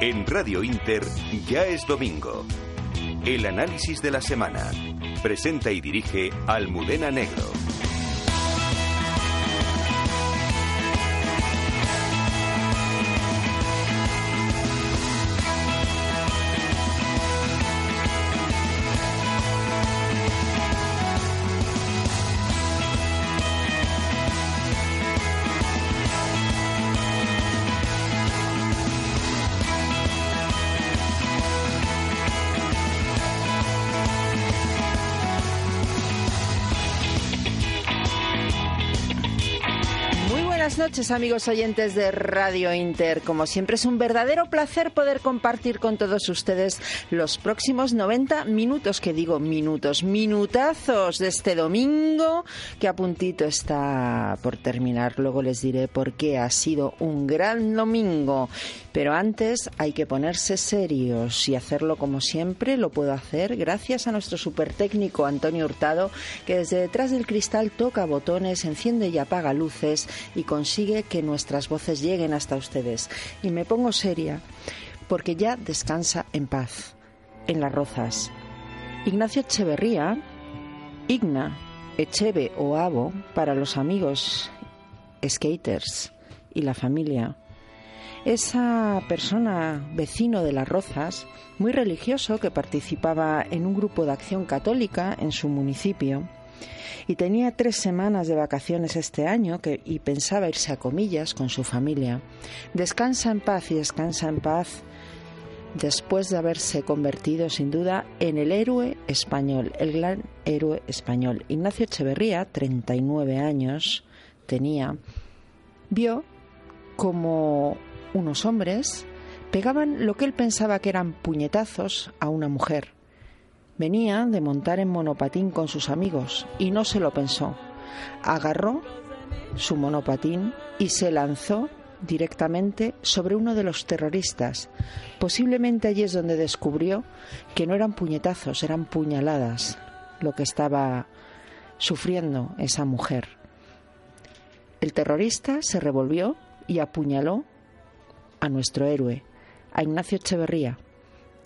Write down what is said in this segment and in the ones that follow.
En Radio Inter ya es domingo. El análisis de la semana. Presenta y dirige Almudena Negro. Noches, amigos oyentes de Radio Inter. Como siempre, es un verdadero placer poder compartir con todos ustedes los próximos 90 minutos, que digo minutos, minutazos de este domingo, que a puntito está por terminar. Luego les diré por qué ha sido un gran domingo. Pero antes hay que ponerse serios y hacerlo como siempre. Lo puedo hacer gracias a nuestro super técnico Antonio Hurtado, que desde detrás del cristal toca botones, enciende y apaga luces y consigue que nuestras voces lleguen hasta ustedes. Y me pongo seria porque ya descansa en paz en las rozas. Ignacio Echeverría, Igna, Echeve o Abo para los amigos skaters y la familia esa persona vecino de las Rozas, muy religioso, que participaba en un grupo de acción católica en su municipio, y tenía tres semanas de vacaciones este año y pensaba irse a comillas con su familia. Descansa en paz y descansa en paz después de haberse convertido sin duda en el héroe español, el gran héroe español. Ignacio Echeverría, 39 años tenía, vio como unos hombres pegaban lo que él pensaba que eran puñetazos a una mujer. Venía de montar en monopatín con sus amigos y no se lo pensó. Agarró su monopatín y se lanzó directamente sobre uno de los terroristas. Posiblemente allí es donde descubrió que no eran puñetazos, eran puñaladas lo que estaba sufriendo esa mujer. El terrorista se revolvió y apuñaló a nuestro héroe, a Ignacio Echeverría,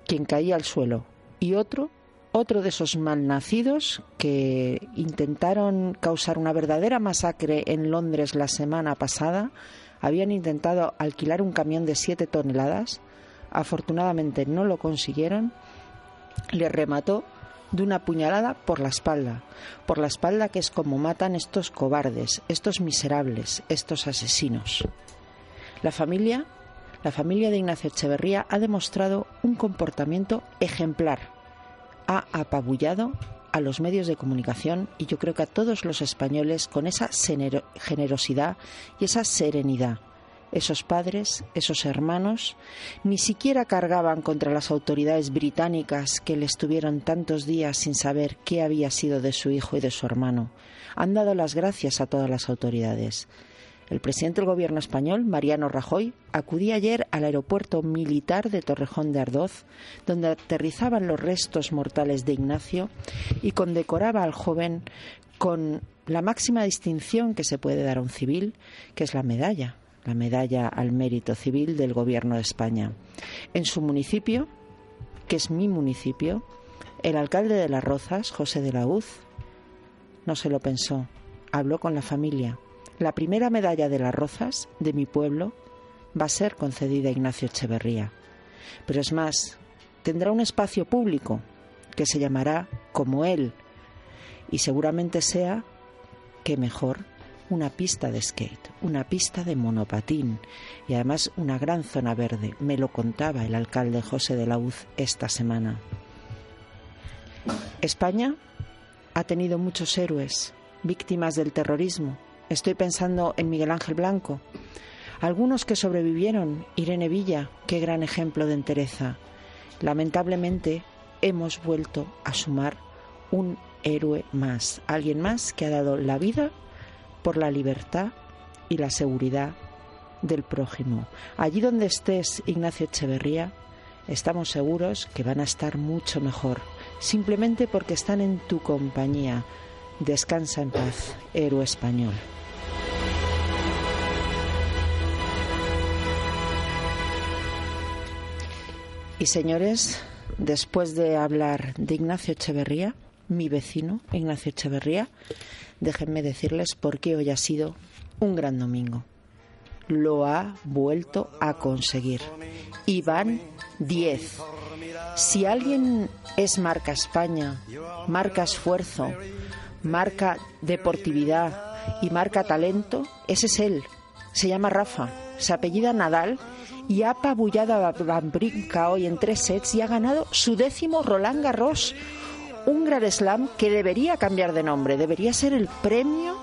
quien caía al suelo, y otro, otro de esos malnacidos que intentaron causar una verdadera masacre en Londres la semana pasada, habían intentado alquilar un camión de siete toneladas, afortunadamente no lo consiguieron, le remató de una puñalada por la espalda, por la espalda que es como matan estos cobardes, estos miserables, estos asesinos. La familia la familia de Ignacio Echeverría ha demostrado un comportamiento ejemplar. Ha apabullado a los medios de comunicación y yo creo que a todos los españoles con esa generosidad y esa serenidad. Esos padres, esos hermanos, ni siquiera cargaban contra las autoridades británicas que le estuvieron tantos días sin saber qué había sido de su hijo y de su hermano. Han dado las gracias a todas las autoridades. El presidente del gobierno español, Mariano Rajoy, acudía ayer al aeropuerto militar de Torrejón de Ardoz, donde aterrizaban los restos mortales de Ignacio y condecoraba al joven con la máxima distinción que se puede dar a un civil, que es la medalla, la medalla al mérito civil del gobierno de España. En su municipio, que es mi municipio, el alcalde de Las Rozas, José de la Uz, no se lo pensó, habló con la familia la primera medalla de las Rozas de mi pueblo va a ser concedida a Ignacio Echeverría. Pero es más, tendrá un espacio público que se llamará como él y seguramente sea, que mejor, una pista de skate, una pista de monopatín y además una gran zona verde. Me lo contaba el alcalde José de la Uz esta semana. España ha tenido muchos héroes, víctimas del terrorismo, Estoy pensando en Miguel Ángel Blanco. Algunos que sobrevivieron, Irene Villa, qué gran ejemplo de entereza. Lamentablemente hemos vuelto a sumar un héroe más, alguien más que ha dado la vida por la libertad y la seguridad del prójimo. Allí donde estés, Ignacio Echeverría, estamos seguros que van a estar mucho mejor, simplemente porque están en tu compañía. Descansa en paz, héroe español. Y señores, después de hablar de Ignacio Echeverría, mi vecino Ignacio Echeverría, déjenme decirles por qué hoy ha sido un gran domingo. Lo ha vuelto a conseguir. Y van 10. Si alguien es marca España, marca esfuerzo, marca deportividad y marca talento, ese es él. Se llama Rafa, se apellida Nadal y ha apabullado a Van hoy en tres sets y ha ganado su décimo Roland Garros. Un gran slam que debería cambiar de nombre, debería ser el premio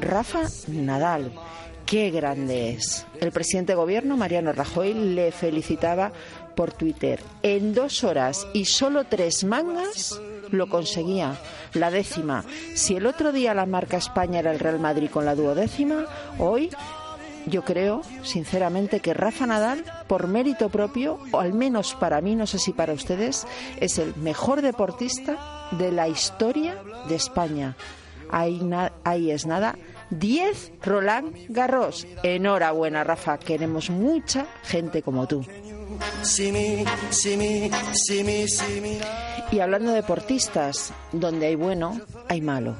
Rafa Nadal. Qué grande es. El presidente de gobierno, Mariano Rajoy, le felicitaba por Twitter. En dos horas y solo tres mangas lo conseguía, la décima. Si el otro día la marca España era el Real Madrid con la duodécima, hoy yo creo, sinceramente, que Rafa Nadal, por mérito propio, o al menos para mí, no sé si para ustedes, es el mejor deportista de la historia de España. Ahí, ahí es nada. 10 Roland Garros. Enhorabuena, Rafa. Queremos mucha gente como tú. Y hablando de deportistas, donde hay bueno, hay malo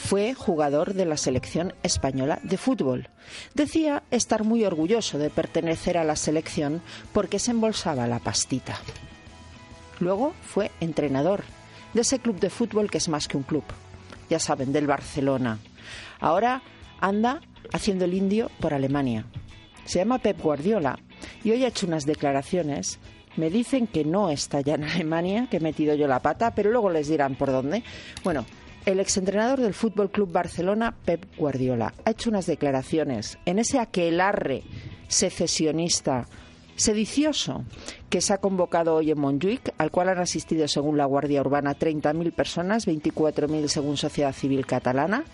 fue jugador de la selección española de fútbol. Decía estar muy orgulloso de pertenecer a la selección porque se embolsaba la pastita. Luego fue entrenador de ese club de fútbol que es más que un club. Ya saben, del Barcelona. Ahora anda haciendo el indio por Alemania. Se llama Pep Guardiola y hoy ha hecho unas declaraciones. Me dicen que no está ya en Alemania, que he metido yo la pata, pero luego les dirán por dónde. Bueno, el exentrenador del Fútbol Club Barcelona, Pep Guardiola, ha hecho unas declaraciones en ese aquelarre secesionista sedicioso que se ha convocado hoy en Montjuic, al cual han asistido, según la Guardia Urbana, 30.000 personas, 24.000 según Sociedad Civil Catalana,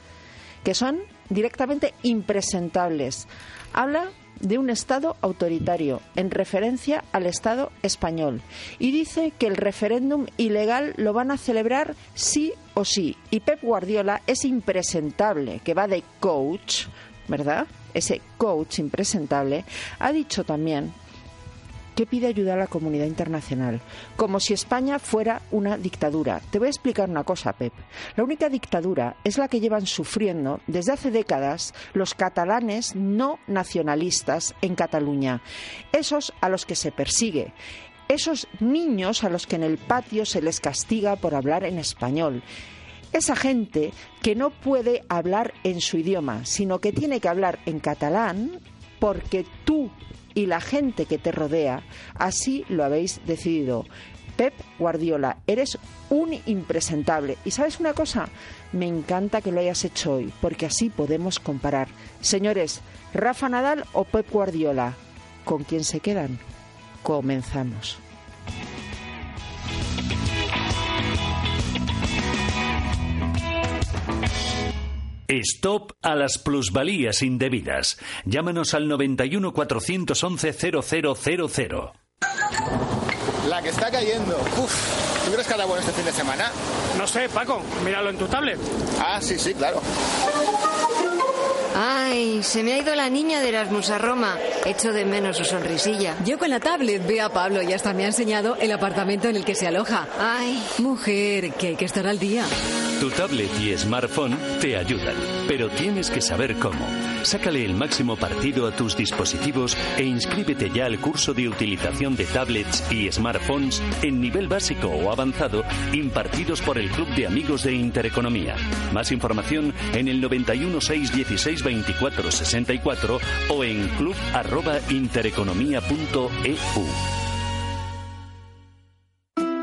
que son directamente impresentables. Habla de un Estado autoritario, en referencia al Estado español, y dice que el referéndum ilegal lo van a celebrar sí o sí. Y Pep Guardiola es impresentable, que va de coach, ¿verdad? Ese coach impresentable, ha dicho también que pide ayuda a la comunidad internacional, como si España fuera una dictadura. Te voy a explicar una cosa, Pep. La única dictadura es la que llevan sufriendo desde hace décadas los catalanes no nacionalistas en Cataluña, esos a los que se persigue, esos niños a los que en el patio se les castiga por hablar en español esa gente que no puede hablar en su idioma, sino que tiene que hablar en catalán porque tú y la gente que te rodea, así lo habéis decidido. Pep Guardiola, eres un impresentable. Y sabes una cosa, me encanta que lo hayas hecho hoy, porque así podemos comparar. Señores, Rafa Nadal o Pep Guardiola, ¿con quién se quedan? Comenzamos. Stop a las plusvalías indebidas. Llámanos al 91 411 0000. La que está cayendo. Uf, ¿tú crees que hará bueno este fin de semana? No sé, Paco, míralo en tu tablet. Ah, sí, sí, claro. Ay, se me ha ido la niña de Erasmus a Roma. Echo de menos su sonrisilla. Yo con la tablet veo a Pablo y hasta me ha enseñado el apartamento en el que se aloja. Ay. Mujer, que hay que estar al día. Tu tablet y smartphone te ayudan, pero tienes que saber cómo. Sácale el máximo partido a tus dispositivos e inscríbete ya al curso de utilización de tablets y smartphones en nivel básico o avanzado impartidos por el Club de Amigos de Intereconomía. Más información en el 91 616 2464 o en club.intereconomía.eu.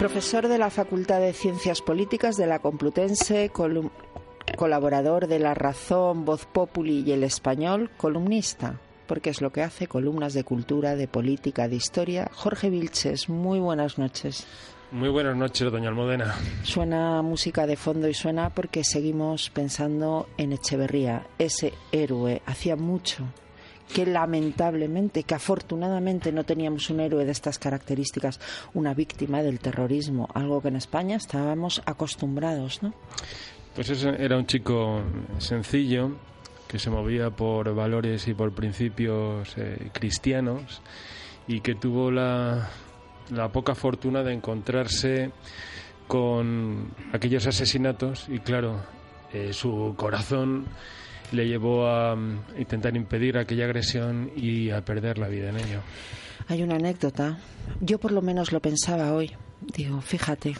Profesor de la Facultad de Ciencias Políticas de la Complutense, colaborador de La Razón, Voz Populi y El Español, columnista. porque es lo que hace, columnas de cultura, de política, de historia. Jorge Vilches, muy buenas noches. Muy buenas noches, doña Almudena. Suena música de fondo y suena porque seguimos pensando en Echeverría, ese héroe. Hacía mucho que lamentablemente, que afortunadamente no teníamos un héroe de estas características, una víctima del terrorismo, algo que en España estábamos acostumbrados, ¿no? Pues era un chico sencillo, que se movía por valores y por principios eh, cristianos y que tuvo la, la poca fortuna de encontrarse con aquellos asesinatos y claro, eh, su corazón le llevó a mm, intentar impedir aquella agresión y a perder la vida en ello. Hay una anécdota, yo por lo menos lo pensaba hoy, digo, fíjate,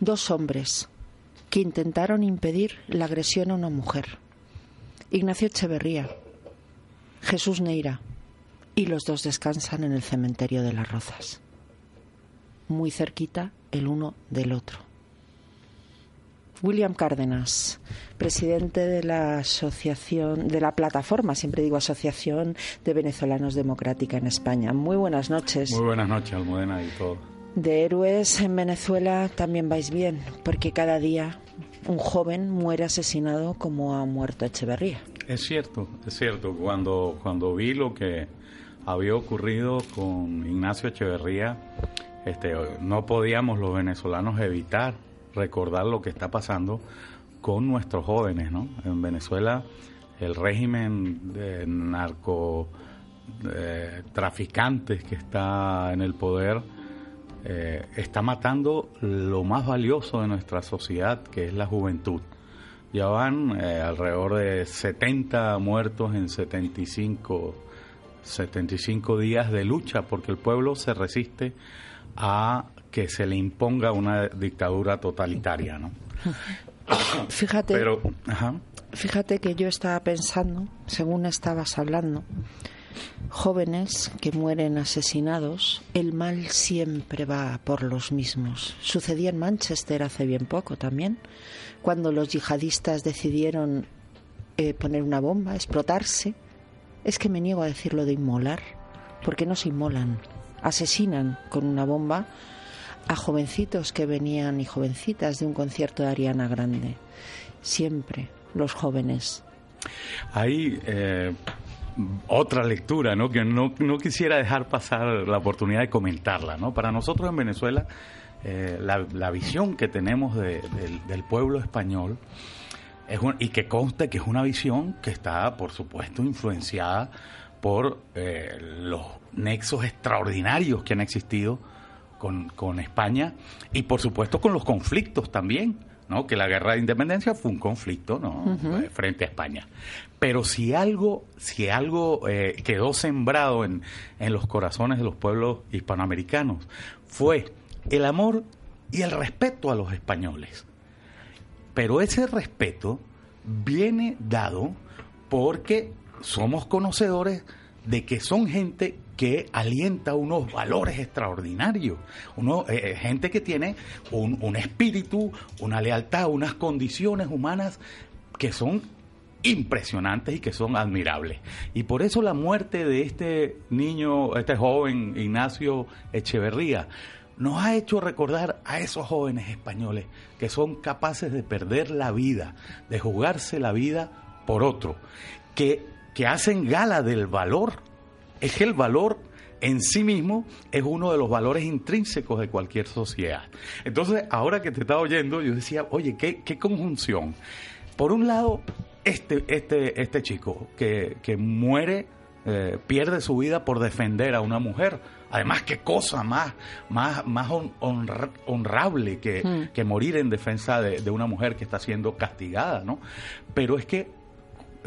dos hombres que intentaron impedir la agresión a una mujer. Ignacio Echeverría, Jesús Neira, y los dos descansan en el cementerio de las Rozas, muy cerquita el uno del otro. William Cárdenas, presidente de la asociación, de la plataforma, siempre digo Asociación de Venezolanos Democrática en España. Muy buenas noches. Muy buenas noches, Almudena y todo. De héroes en Venezuela también vais bien, porque cada día un joven muere asesinado como ha muerto Echeverría. Es cierto, es cierto. Cuando, cuando vi lo que había ocurrido con Ignacio Echeverría, este, no podíamos los venezolanos evitar recordar lo que está pasando con nuestros jóvenes, ¿no? En Venezuela el régimen de narco traficantes que está en el poder eh, está matando lo más valioso de nuestra sociedad, que es la juventud. Ya van eh, alrededor de 70 muertos en 75, 75 días de lucha, porque el pueblo se resiste a que se le imponga una dictadura totalitaria, ¿no? Fíjate, fíjate que yo estaba pensando, según estabas hablando, jóvenes que mueren asesinados, el mal siempre va por los mismos. Sucedía en Manchester hace bien poco también, cuando los yihadistas decidieron eh, poner una bomba, explotarse. Es que me niego a decirlo de inmolar, porque no se inmolan, asesinan con una bomba a jovencitos que venían y jovencitas de un concierto de Ariana Grande. Siempre los jóvenes. Hay eh, otra lectura, ¿no? Que no, quisiera dejar pasar la oportunidad de comentarla, ¿no? Para nosotros en Venezuela, eh, la, visión que tenemos del pueblo español es y que conste que es una visión que está, por supuesto, influenciada por eh, los nexos extraordinarios que han existido con, con España y por supuesto con los conflictos también. ¿no? que la guerra de independencia fue un conflicto ¿no? Eh, frente a España. Pero si algo, si algo eh, quedó sembrado en, en, los corazones de los pueblos hispanoamericanos fue el amor y el respeto a los españoles. Pero ese respeto viene dado porque somos conocedores de que son gente que alienta unos valores extraordinarios, eh, eh, gente que tiene un, un espíritu, una lealtad, unas condiciones humanas que son impresionantes y que son admirables. Y por eso la muerte de este niño, este joven Ignacio Echeverría, nos ha hecho recordar a esos jóvenes españoles que son capaces de perder la vida, de jugarse la vida por otro, que, que hacen gala del valor es que el valor en sí mismo es uno de los valores intrínsecos de cualquier sociedad. Entonces, ahora que te estaba oyendo, yo decía, oye, qué, qué conjunción. Por un lado, este, este, este chico que, que muere, eh, pierde su vida por defender a una mujer. Además, qué cosa más, más, más honrable que, hmm. que, morir en defensa de, de, una mujer que está siendo castigada, ¿no? Pero es que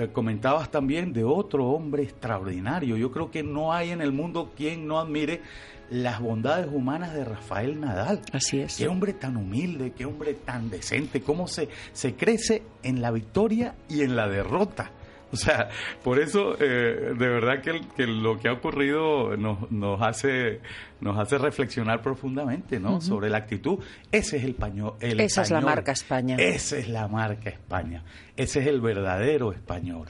comentabas también de otro hombre extraordinario. Yo creo que no hay en el mundo quien no admire las bondades humanas de Rafael Nadal. Así es. Qué hombre tan humilde, qué hombre tan decente, cómo se, se crece en la victoria y en la derrota. O sea, por eso eh, de verdad que, lo que ha ocurrido nos, nos, hace nos hace reflexionar profundamente, ¿no? Sobre la actitud. Ese es el paño, el Esa es la marca España. Esa es la marca España. Ese es el verdadero español.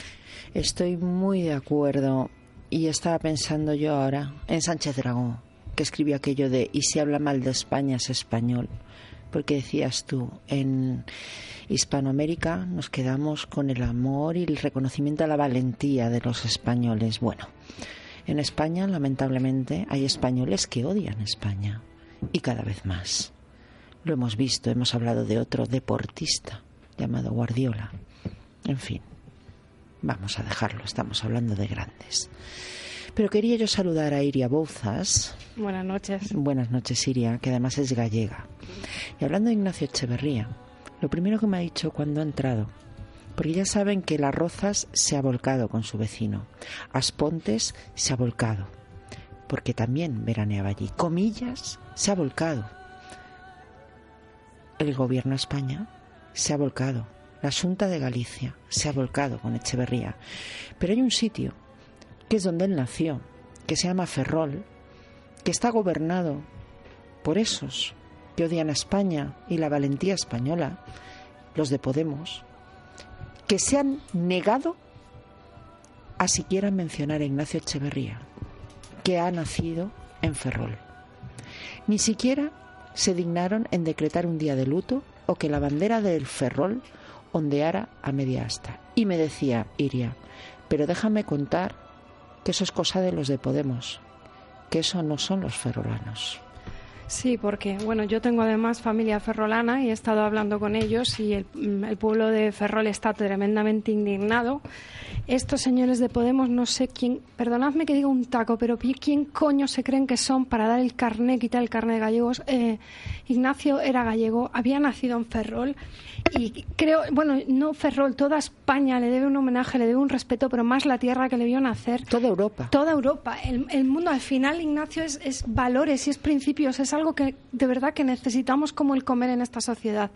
Estoy muy de acuerdo. y estaba pensando yo ahora en Sánchez Dragón, que escribió aquello de y si habla mal de España es español, porque decías tú, en Hispanoamérica nos quedamos con el amor y el reconocimiento a la valentía de los españoles. Bueno, en España, lamentablemente, hay españoles que odian España y cada vez más. Lo hemos visto, hemos hablado de otro deportista llamado Guardiola. En fin, vamos a dejarlo, estamos hablando de grandes. Pero quería yo saludar a Iria Bouzas. Buenas noches. Buenas noches, Iria, que además es gallega. Y hablando de Ignacio Echeverría, lo primero que me ha dicho cuando ha entrado, porque ya saben que Las Rozas se ha volcado con su vecino, Aspontes se ha volcado, porque también veraneaba allí. Comillas se ha volcado. El gobierno de España se ha volcado. La Junta de Galicia se ha volcado con Echeverría. Pero hay un sitio que es donde él nació, que se llama Ferrol, que está gobernado por esos que odian a España y la valentía española, los de Podemos, que se han negado a siquiera mencionar a Ignacio Echeverría, que ha nacido en Ferrol. Ni siquiera se dignaron en decretar un día de luto o que la bandera del Ferrol ondeara a media asta. Y me decía Iria, pero déjame contar que eso es cosa de los de Podemos, que eso no son los ferrolanos. Sí, porque bueno, yo tengo además familia ferrolana y he estado hablando con ellos y el, mm, el, pueblo de Ferrol está tremendamente indignado. Estos señores de Podemos, no sé quién, perdonadme que diga un taco, pero ¿quién coño se creen que son para dar el carné, quitar el carné de gallegos? Eh, Ignacio era gallego, había nacido en Ferrol y creo, bueno, no Ferrol, toda España le debe un homenaje, le debe un respeto, pero más la tierra que le vio nacer. Toda Europa. Toda Europa. El, el mundo, al final, Ignacio, es, es, valores y es principios, es algo que de verdad que necesitamos como el comer en esta sociedad.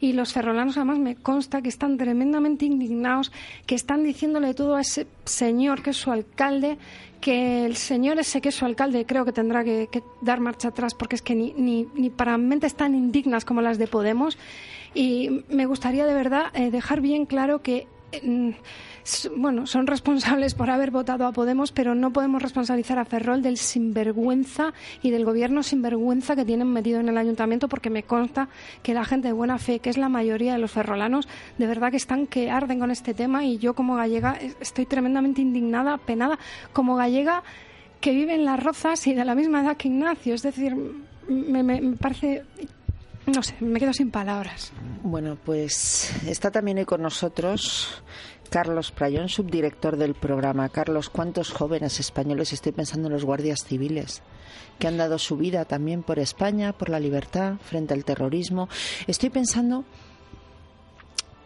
Y los ferrolanos, además, me consta que están tremendamente indignados, que están diciéndole todo a ese señor que es su alcalde, que el señor ese que es su alcalde creo que tendrá que, que dar marcha atrás porque es que ni, ni, ni, para mentes tan indignas como las de Podemos. Y me gustaría de verdad eh, dejar bien claro que. Eh, bueno, son responsables por haber votado a Podemos, pero no podemos responsabilizar a Ferrol del sinvergüenza y del gobierno sinvergüenza que tienen metido en el ayuntamiento, porque me consta que la gente de buena fe, que es la mayoría de los ferrolanos, de verdad que están que arden con este tema y yo como gallega estoy tremendamente indignada, penada, como gallega que vive en las rozas y de la misma edad que Ignacio. Es decir, me, me, me parece no sé, me quedo sin palabras. Bueno, pues está también hoy con nosotros Carlos Prayón, subdirector del programa. Carlos, ¿cuántos jóvenes españoles, estoy pensando en los guardias civiles, que han dado su vida también por España, por la libertad, frente al terrorismo? Estoy pensando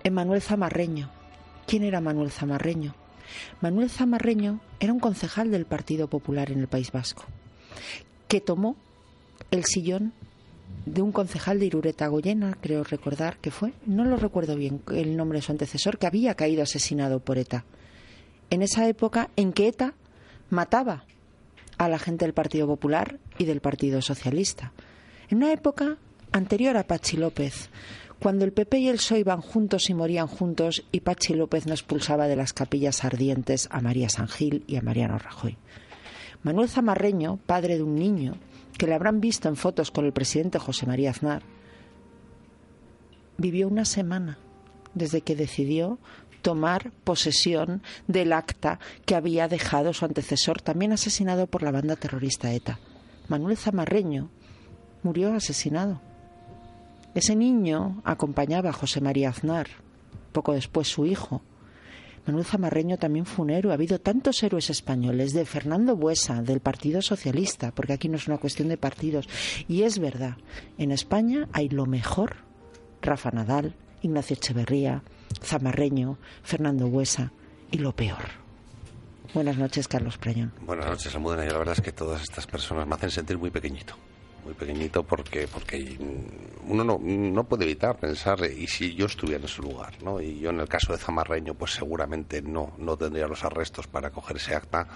en Manuel Zamarreño. ¿Quién era Manuel Zamarreño? Manuel Zamarreño era un concejal del Partido Popular en el País Vasco, que tomó el sillón de un concejal de Irureta Goyena, creo recordar que fue, no lo recuerdo bien el nombre de su antecesor, que había caído asesinado por ETA. En esa época en que ETA mataba a la gente del Partido Popular y del Partido Socialista. En una época anterior a Pachi López, cuando el PP y el PSOE iban juntos y morían juntos y Pachi López no expulsaba de las capillas ardientes a María San Gil y a Mariano Rajoy. Manuel Zamarreño, padre de un niño, que le habrán visto en fotos con el presidente José María Aznar, vivió una semana desde que decidió tomar posesión del acta que había dejado su antecesor, también asesinado por la banda terrorista ETA. Manuel Zamarreño murió asesinado. Ese niño acompañaba a José María Aznar, poco después su hijo, Manuel Zamarreño también fue un héroe. Ha habido tantos héroes españoles, de Fernando Buesa, del Partido Socialista, porque aquí no es una cuestión de partidos. Y es verdad, en España hay lo mejor, Rafa Nadal, Ignacio Echeverría, Zamarreño, Fernando Buesa, y lo peor. Buenas noches, Carlos Prayón. Buenas noches, Almudena. Y la verdad es que todas estas personas me hacen sentir muy pequeñito muy pequeñito porque porque uno no, no puede evitar pensar y si yo estuviera en su lugar no y yo en el caso de Zamarreño pues seguramente no no tendría los arrestos para coger ese acta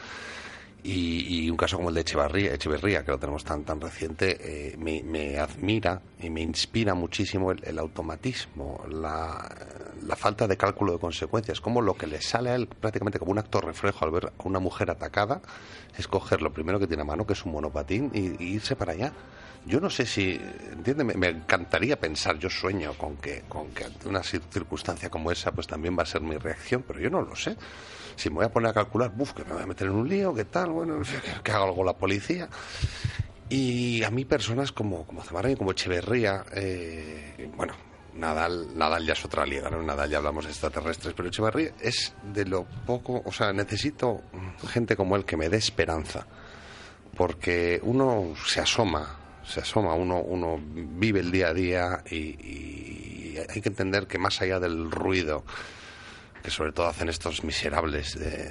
Y, un caso como el de Echeverría, Echeverría que lo tenemos tan tan reciente, eh, me, admira y me inspira muchísimo el, automatismo, la, falta de cálculo de consecuencias, como lo que le sale a él prácticamente como un acto reflejo al ver a una mujer atacada es coger lo primero que tiene a mano, que es un monopatín, y, irse para allá. Yo no sé si, entiéndeme, me encantaría pensar, yo sueño con que, con que ante una circunstancia como esa, pues también va a ser mi reacción, pero yo no lo sé si me voy a poner a calcular, buf, que me voy a meter en un lío, qué tal, bueno, que, haga algo la policía. Y a mí personas como, como Zamarra y como Echeverría, eh, bueno, Nadal, Nadal ya es otra liga, ¿no? Nadal ya hablamos de extraterrestres, pero Echeverría es de lo poco, o sea, necesito gente como él que me dé esperanza, porque uno se asoma, se asoma, uno, uno vive el día a día y, y hay que entender que más allá del ruido, que sobre todo hacen estos miserables de,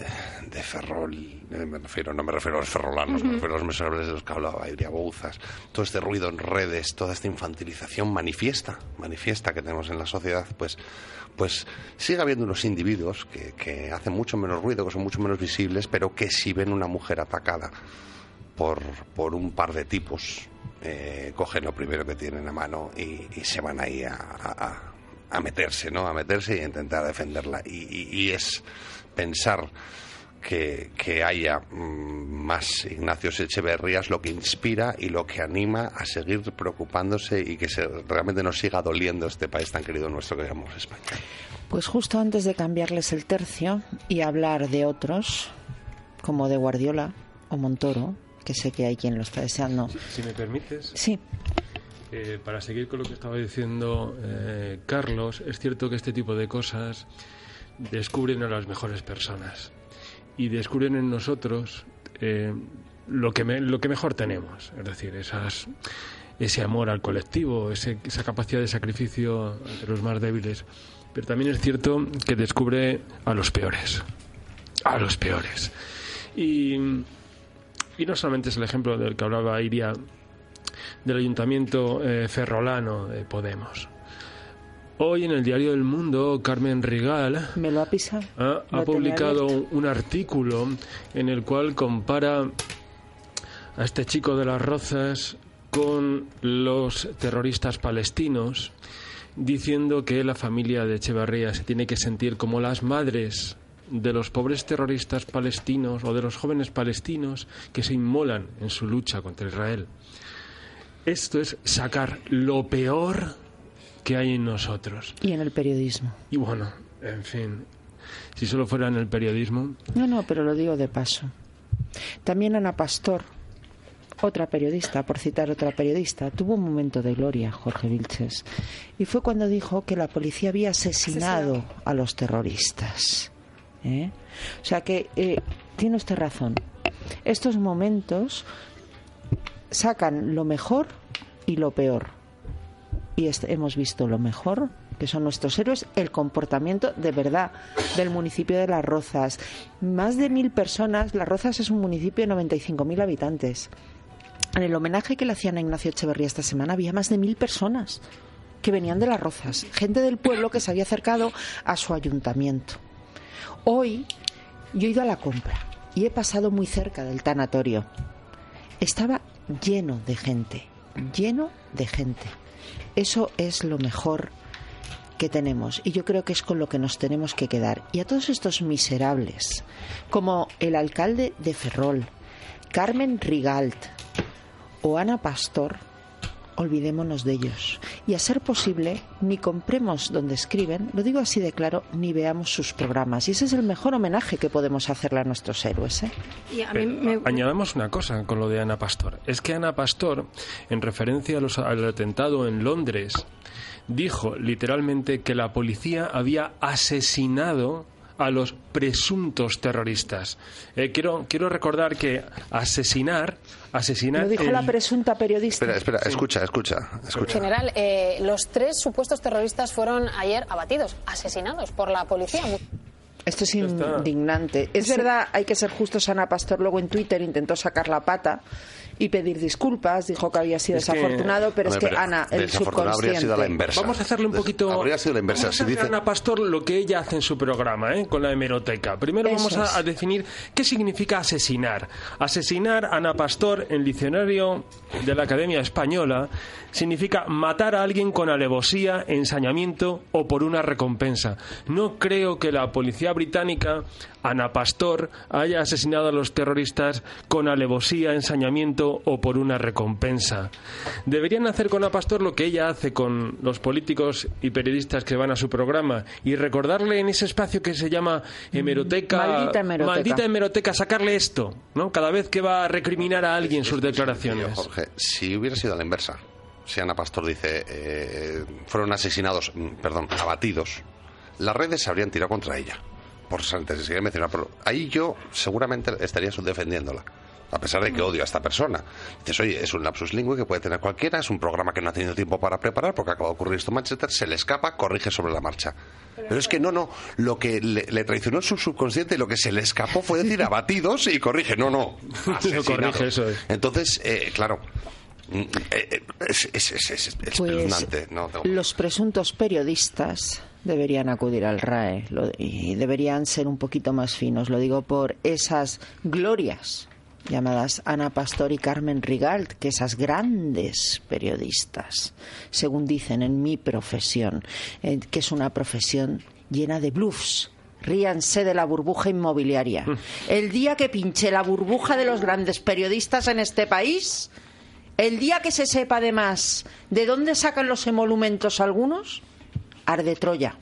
de Ferrol, eh, me refiero, no me refiero a los ferrolanos, me refiero a los miserables de los que hablaba Iria Bouzas, todo este ruido en redes, toda esta infantilización manifiesta, manifiesta que tenemos en la sociedad, pues, pues sigue habiendo unos individuos que, que hacen mucho menos ruido, que son mucho menos visibles, pero que si ven una mujer atacada por, por un par de tipos, eh, cogen lo primero que tienen a mano y, se van ahí a a meterse, ¿no? A meterse y intentar defenderla. Y, es pensar que, que haya mm, más Ignacios Echeverrías lo que inspira y lo que anima a seguir preocupándose y que se, realmente nos siga doliendo este país tan querido nuestro que llamamos España. Pues justo antes de cambiarles el tercio y hablar de otros, como de Guardiola o Montoro, que sé que hay quien lo está deseando. Si, me permites. Sí. Para seguir con lo que estaba diciendo eh, Carlos, es cierto que este tipo de cosas descubren a las mejores personas y descubren en nosotros eh, lo, que lo que mejor tenemos, es decir, ese amor al colectivo, esa capacidad de sacrificio ante los más débiles. Pero también es cierto que descubre a los peores, a los peores. Y, y no solamente es el ejemplo del que hablaba Iria del Ayuntamiento eh, Ferrolano de Podemos. Hoy en el Diario del Mundo, Carmen Rigal ¿Me lo ha, pisado? ha, publicado un artículo en el cual compara a este chico de las Rozas con los terroristas palestinos, diciendo que la familia de Echevarría se tiene que sentir como las madres de los pobres terroristas palestinos o de los jóvenes palestinos que se inmolan en su lucha contra Israel. Esto es sacar lo peor que hay en nosotros. Y en el periodismo. Y bueno, en fin, si solo fuera en el periodismo. No, no, pero lo digo de paso. También Ana Pastor, otra periodista, por citar otra periodista, tuvo un momento de gloria, Jorge Vilches, y fue cuando dijo que la policía había asesinado a los terroristas. ¿eh? O sea que eh, tiene usted razón. Estos momentos sacan lo mejor y lo peor. Y hemos visto lo mejor, que son nuestros héroes, el comportamiento de verdad del municipio de Las Rozas. Más de mil personas, Las Rozas es un municipio de 95.000 habitantes. En el homenaje que le hacían a Ignacio Echeverría esta semana había más de mil personas que venían de Las Rozas, gente del pueblo que se había acercado a su ayuntamiento. Hoy yo he ido a la compra y he pasado muy cerca del tanatorio. Estaba lleno de gente, lleno de gente. Eso es lo mejor que tenemos y yo creo que es con lo que nos tenemos que quedar. Y a todos estos miserables, como el alcalde de Ferrol, Carmen Rigalt o Ana Pastor, olvidémonos de ellos. Y a ser posible, ni compremos donde escriben, lo digo así de claro, ni veamos sus programas. Y ese es el mejor homenaje que podemos hacerle a nuestros héroes. ¿eh? Añadamos una cosa con lo de Ana Pastor. Es que Ana Pastor, en referencia al atentado en Londres, dijo literalmente que la policía había asesinado a los presuntos terroristas. Eh, quiero, quiero recordar que asesinar, asesinar. Lo dijo la presunta periodista. Espera, espera, escucha, escucha, escucha. General, eh, los tres supuestos terroristas fueron ayer abatidos, asesinados por la policía. Esto es indignante. Es verdad, hay que ser justos. Ana Pastor luego en Twitter intentó sacar la pata y pedir disculpas. Dijo que había sido Es que- desafortunado, pero es que pero Ana, el desafortunado habría sido la subconsciente. inversa. Vamos a hacerle un poquito. Habría sido la inversa. Vamos Si a hacer dice, a Ana Pastor lo que ella hace en su programa, ¿eh? con la hemeroteca. Primero Eso vamos a definir qué significa asesinar. Asesinar, Ana Pastor, en el diccionario de la Academia Española, significa matar a alguien con alevosía, ensañamiento o por una recompensa. No creo que la policía británica, Ana Pastor, haya asesinado a los terroristas con alevosía, ensañamiento o por una recompensa. Deberían hacer con Ana Pastor lo que ella hace con los políticos y periodistas que van a su programa y recordarle en ese espacio que se llama hemeroteca, Maldita hemeroteca. maldita hemeroteca, sacarle esto, ¿no? Cada vez que va a recriminar a alguien sus declaraciones. Jorge, si hubiera sido a la inversa, si Ana Pastor dice eh, fueron asesinados, mm, perdón, abatidos, las redes se habrían tirado contra ella. Por seguir mencionando, pero ahí yo seguramente estaría defendiéndola. A pesar de que odio a esta persona. Dices, oye, es un lapsus lingüe que puede tener cualquiera, es un programa que no ha tenido tiempo para preparar porque acaba de ocurrir esto en Manchester, se le escapa, corrige sobre la marcha. Pero es que no, no, lo que le, le traicionó su subconsciente y lo que se le escapó fue decir abatidos y corrige, no, no. Corrige, eso es. Entonces, eh, claro, mm, eh, eh, es, es, es, es espeluznante. no, Pues Los presuntos periodistas deberían acudir al RAE lo- y deberían ser un poquito más finos. Lo digo por esas glorias llamadas Ana Pastor y Carmen Rigalt, que esas grandes periodistas, según dicen en mi profesión, eh, que es una profesión llena de bluffs. Ríanse de la burbuja inmobiliaria. El día que pinche la burbuja de los grandes periodistas en este país, el día que se sepa además de dónde sacan los emolumentos algunos, arde Troya.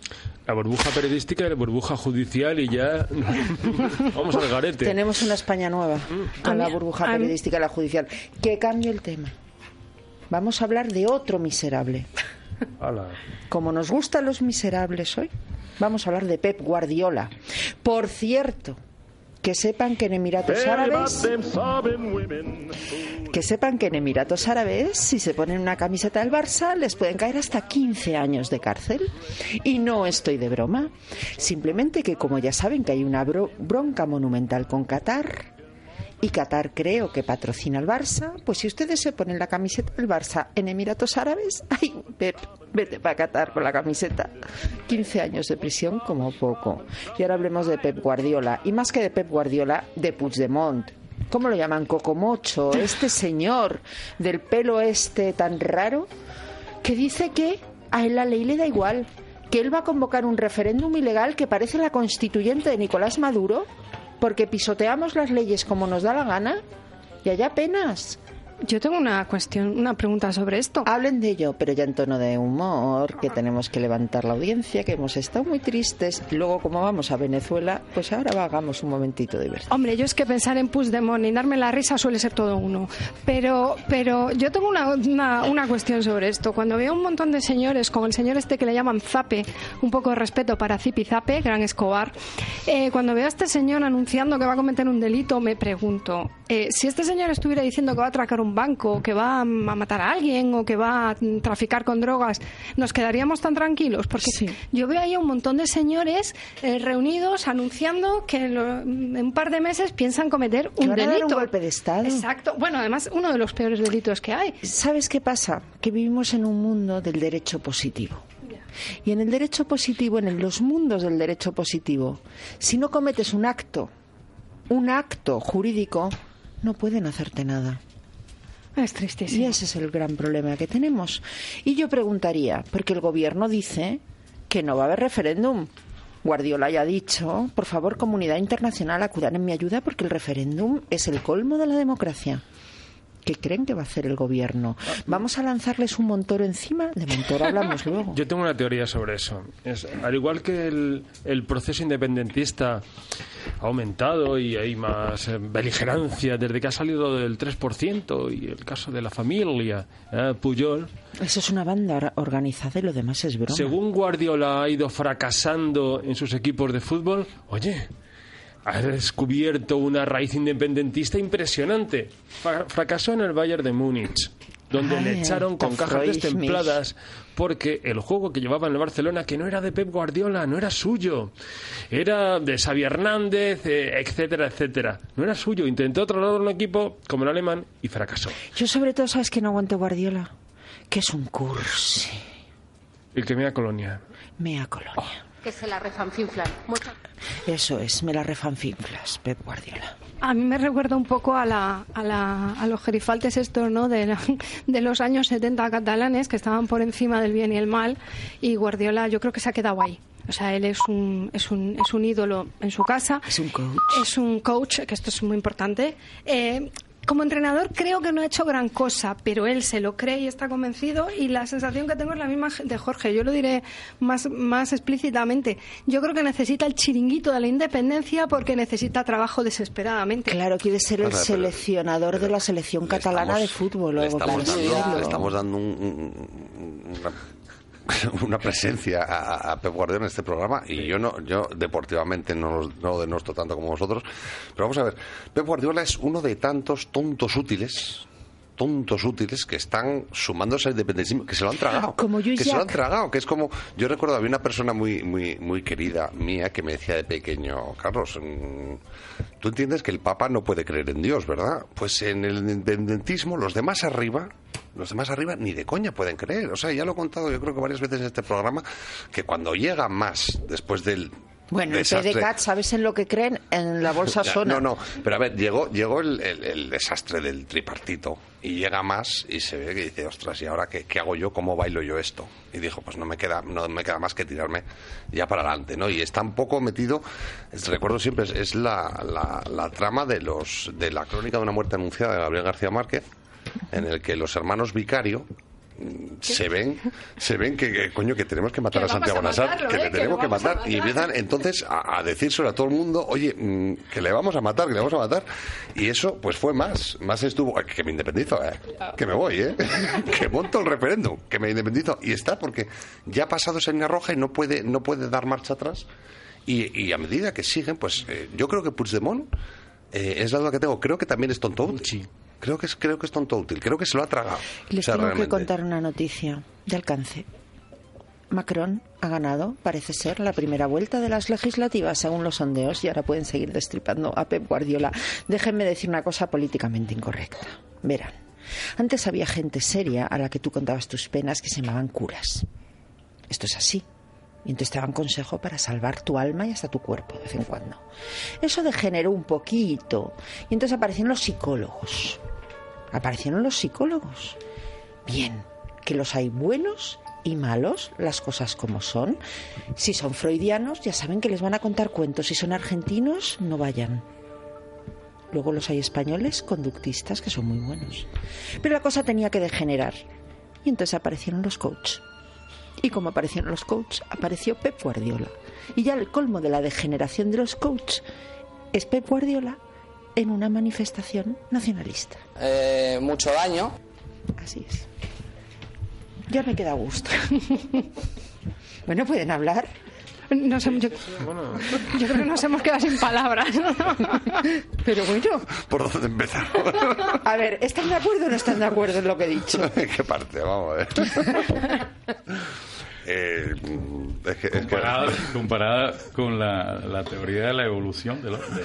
La burbuja periodística y la burbuja judicial y ya vamos al garete. Tenemos una España nueva a la burbuja periodística y la judicial. Que cambie el tema. Vamos a hablar de otro miserable. Como nos gustan los miserables hoy, vamos a hablar de Pep Guardiola. Por cierto, que sepan que en Emiratos Árabes que sepan que en Emiratos Árabes, si se ponen una camiseta del Barça, les pueden caer hasta 15 años de cárcel. Y no estoy de broma. Simplemente que, como ya saben que hay una bro- bronca monumental con Qatar, y Qatar creo que patrocina al Barça, pues si ustedes se ponen la camiseta del Barça en Emiratos Árabes, ¡ay, Pep, vete para Qatar con la camiseta! 15 años de prisión como poco. Y ahora hablemos de Pep Guardiola, y más que de Pep Guardiola, de Puigdemont. ¿Cómo lo llaman? Cocomocho, este señor del pelo este tan raro, que dice que a él la ley le da igual, que él va a convocar un referéndum ilegal que parece la constituyente de Nicolás Maduro, porque pisoteamos las leyes como nos da la gana, y allá apenas. Yo tengo una cuestión, una pregunta sobre esto. Hablen de ello, pero ya en tono de humor, que tenemos que levantar la audiencia, que hemos estado muy tristes. Luego, como vamos a Venezuela, pues ahora hagamos un momentito de diversión. Hombre, yo es que pensar en Puigdemont y darme la risa suele ser todo uno. Pero, pero yo tengo una, una, una cuestión sobre esto. Cuando veo un montón de señores, como el señor este que le llaman Zape, un poco de respeto para Zipi Zape, Gran Escobar, eh, cuando veo a este señor anunciando que va a cometer un delito, me pregunto, eh, si este señor estuviera diciendo que va a atracar un banco, que va a matar a alguien o que va a traficar con drogas, ¿nos quedaríamos tan tranquilos? Porque yo veo ahí un montón de señores eh, reunidos anunciando que lo- en un par de meses piensan cometer un van a dar delito. un golpe de Estado. Exacto. Bueno, además, uno de los peores delitos que hay. ¿Sabes qué pasa? Que vivimos en un mundo del derecho positivo. Y en el derecho positivo, en los mundos del derecho positivo, si no cometes un acto, un acto jurídico, no pueden hacerte nada. Es Y tristísimo. ese es el gran problema que tenemos. Y yo preguntaría, porque el gobierno dice que no va a haber referéndum. Guardiola ya ha dicho, por favor, comunidad internacional, acudan en mi ayuda porque el referéndum es el colmo de la democracia. ¿Qué creen que va a hacer el gobierno? ¿Vamos a lanzarles un Montoro encima? De Montoro hablamos luego. Yo tengo una teoría sobre eso. Es, al igual que el, el proceso independentista ha aumentado y hay más eh, beligerancia desde que ha salido del 3% y el caso de la familia eh, Puyol, Eso es una banda or- organizada y lo demás es broma. según Guardiola ha ido fracasando en sus equipos de fútbol, oye, ha descubierto una raíz independentista impresionante. Fra- fracasó en el Bayern de Múnich. donde le Ay, echaron con cajas Freud, destempladas porque el juego que llevaba en el Barcelona, que no era de Pep Guardiola, no era suyo, era de Xavi Hernández, eh, etcétera, etcétera. No era suyo. Intentó trasladar un equipo como el alemán y fracasó. Yo sobre todo, ¿sabes que no aguante Guardiola? Que es un cursi. El que me da colonia. Mea colonia. Que se la refanfinflan. Muchas Eso es, me la refanfinflas, Pep Guardiola. A mí me recuerda un poco a, la, a, la, a los gerifaltes estos, ¿no? De, la- de los años 70 catalanes que estaban por encima del bien y el mal y Guardiola yo creo que se ha quedado ahí. O sea, él es un, es un, es un ídolo en su casa. Es un coach. Es un coach, que esto es muy importante. Eh, como entrenador creo que no ha hecho gran cosa, pero él se lo cree y está convencido y la sensación que tengo es la misma de Jorge. Yo lo diré más, más explícitamente. Yo creo que necesita el chiringuito de la independencia porque necesita trabajo desesperadamente. Claro, quiere ser el Pero- pero- seleccionador de la selección catalana de fútbol. le estamos, dando, le estamos dando un- una presencia a, a Pep Guardiola en este programa y yo no yo deportivamente no, los- no denosto tanto como vosotros pero vamos a ver Pep Guardiola es uno de tantos tontos útiles tontos útiles que están sumándose al independentismo que se lo han tragado Como Lluís que se lo han tragado que es como yo recuerdo había una persona muy muy muy querida mía que me decía de pequeño Carlos mm, tú entiendes que el Papa no puede creer en Dios verdad pues en el independentismo los demás arriba los demás arriba ni de coña pueden creer o sea ya lo he contado yo creo que varias veces en este programa que cuando llega más después del Bueno, el PDCAT, ¿sabes en lo que creen? En la bolsa ya, Sona. No, no, pero a ver, llegó, llegó el, el- el desastre del tripartito y llega más y se ve que dice, ostras, ¿y ahora qué, qué hago yo? ¿Cómo bailo yo esto? Y dijo, pues no me queda, no me queda más que tirarme ya para adelante, ¿no? Y está un poco metido, es- recuerdo siempre, es, es la, la- la trama de los de la crónica de una muerte anunciada de Gabriel García Márquez, en el que los hermanos Vicario mm, se ven se ven que, que, coño que tenemos que matar Que a Santiago a Nassar matarlo, que ¿eh? le Que tenemos que matar. Y empiezan entonces a, a decírselo a todo el mundo oye mm, que le vamos a matar que le vamos a matar y eso pues fue más más estuvo "Ay, que me independizo eh, que me voy eh que monto el referéndum que me independizo y está porque ya ha pasado esa línea roja y no puede no puede dar marcha atrás. Y, y a medida que siguen pues eh, yo creo que Puigdemont eh, es la duda que tengo. Creo que también es tonto. Útil creo que es creo que es tonto útil creo que se lo ha tragado Les O sea, tengo que contar una noticia de alcance. Macron ha ganado, parece ser, la primera vuelta de las legislativas según los sondeos y ahora pueden seguir destripando a Pep Guardiola. Déjenme decir una cosa políticamente incorrecta. Verán, antes había gente seria a la que tú contabas tus penas que se llamaban curas. Esto es así. Y entonces te daban consejo para salvar tu alma y hasta tu cuerpo de vez en cuando. Eso degeneró un poquito. Y entonces aparecieron los psicólogos. Aparecieron los psicólogos. Bien, que los hay buenos y malos, las cosas como son. Si son freudianos, ya saben que les van a contar cuentos. Si son argentinos, no vayan. Luego los hay españoles conductistas que son muy buenos. Pero la cosa tenía que degenerar. Y entonces aparecieron los coaches. Y como aparecieron los coaches, apareció Pep Guardiola. Y ya el colmo de la degeneración de los coaches es Pep Guardiola en una manifestación nacionalista. Eh, mucho daño. Así es. Ya me queda a gusto. bueno, pueden hablar. Nos hem- yo, yo creo que nos hemos quedado sin palabras. Pero bueno, por dónde empezar a ver, ¿están de acuerdo o no están de acuerdo en lo que he dicho? ¿Qué parte? Vamos a ver. Eh, es que, es que- Comparada, con la, la teoría de la evolución del hombre.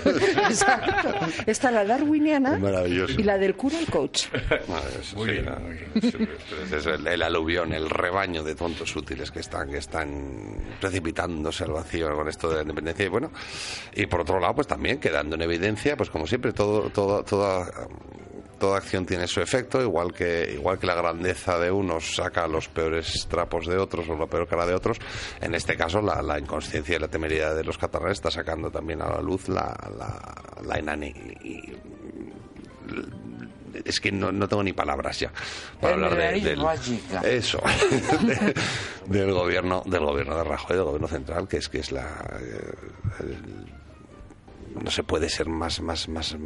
Exacto. Está la darwiniana Maravilloso. y la del cura y coach. Es el, el aluvión, el rebaño de tontos útiles que están, que están precipitándose al vacío con esto de la independencia. Y bueno, y por otro lado, pues también quedando en evidencia, pues como siempre, todo, todo, toda, toda acción tiene su efecto, igual que, igual que la grandeza de unos saca los peores trapos de otros o la peor cara de otros. En este caso, la, la inconsciencia y la temeridad de los catalanes está sacando también a la luz la, la, la y- es que no, no tengo ni palabras ya para hablar de, del eso de- del gobierno del gobierno de Rajoy del gobierno central que es que es la eh, el- no se puede ser más más más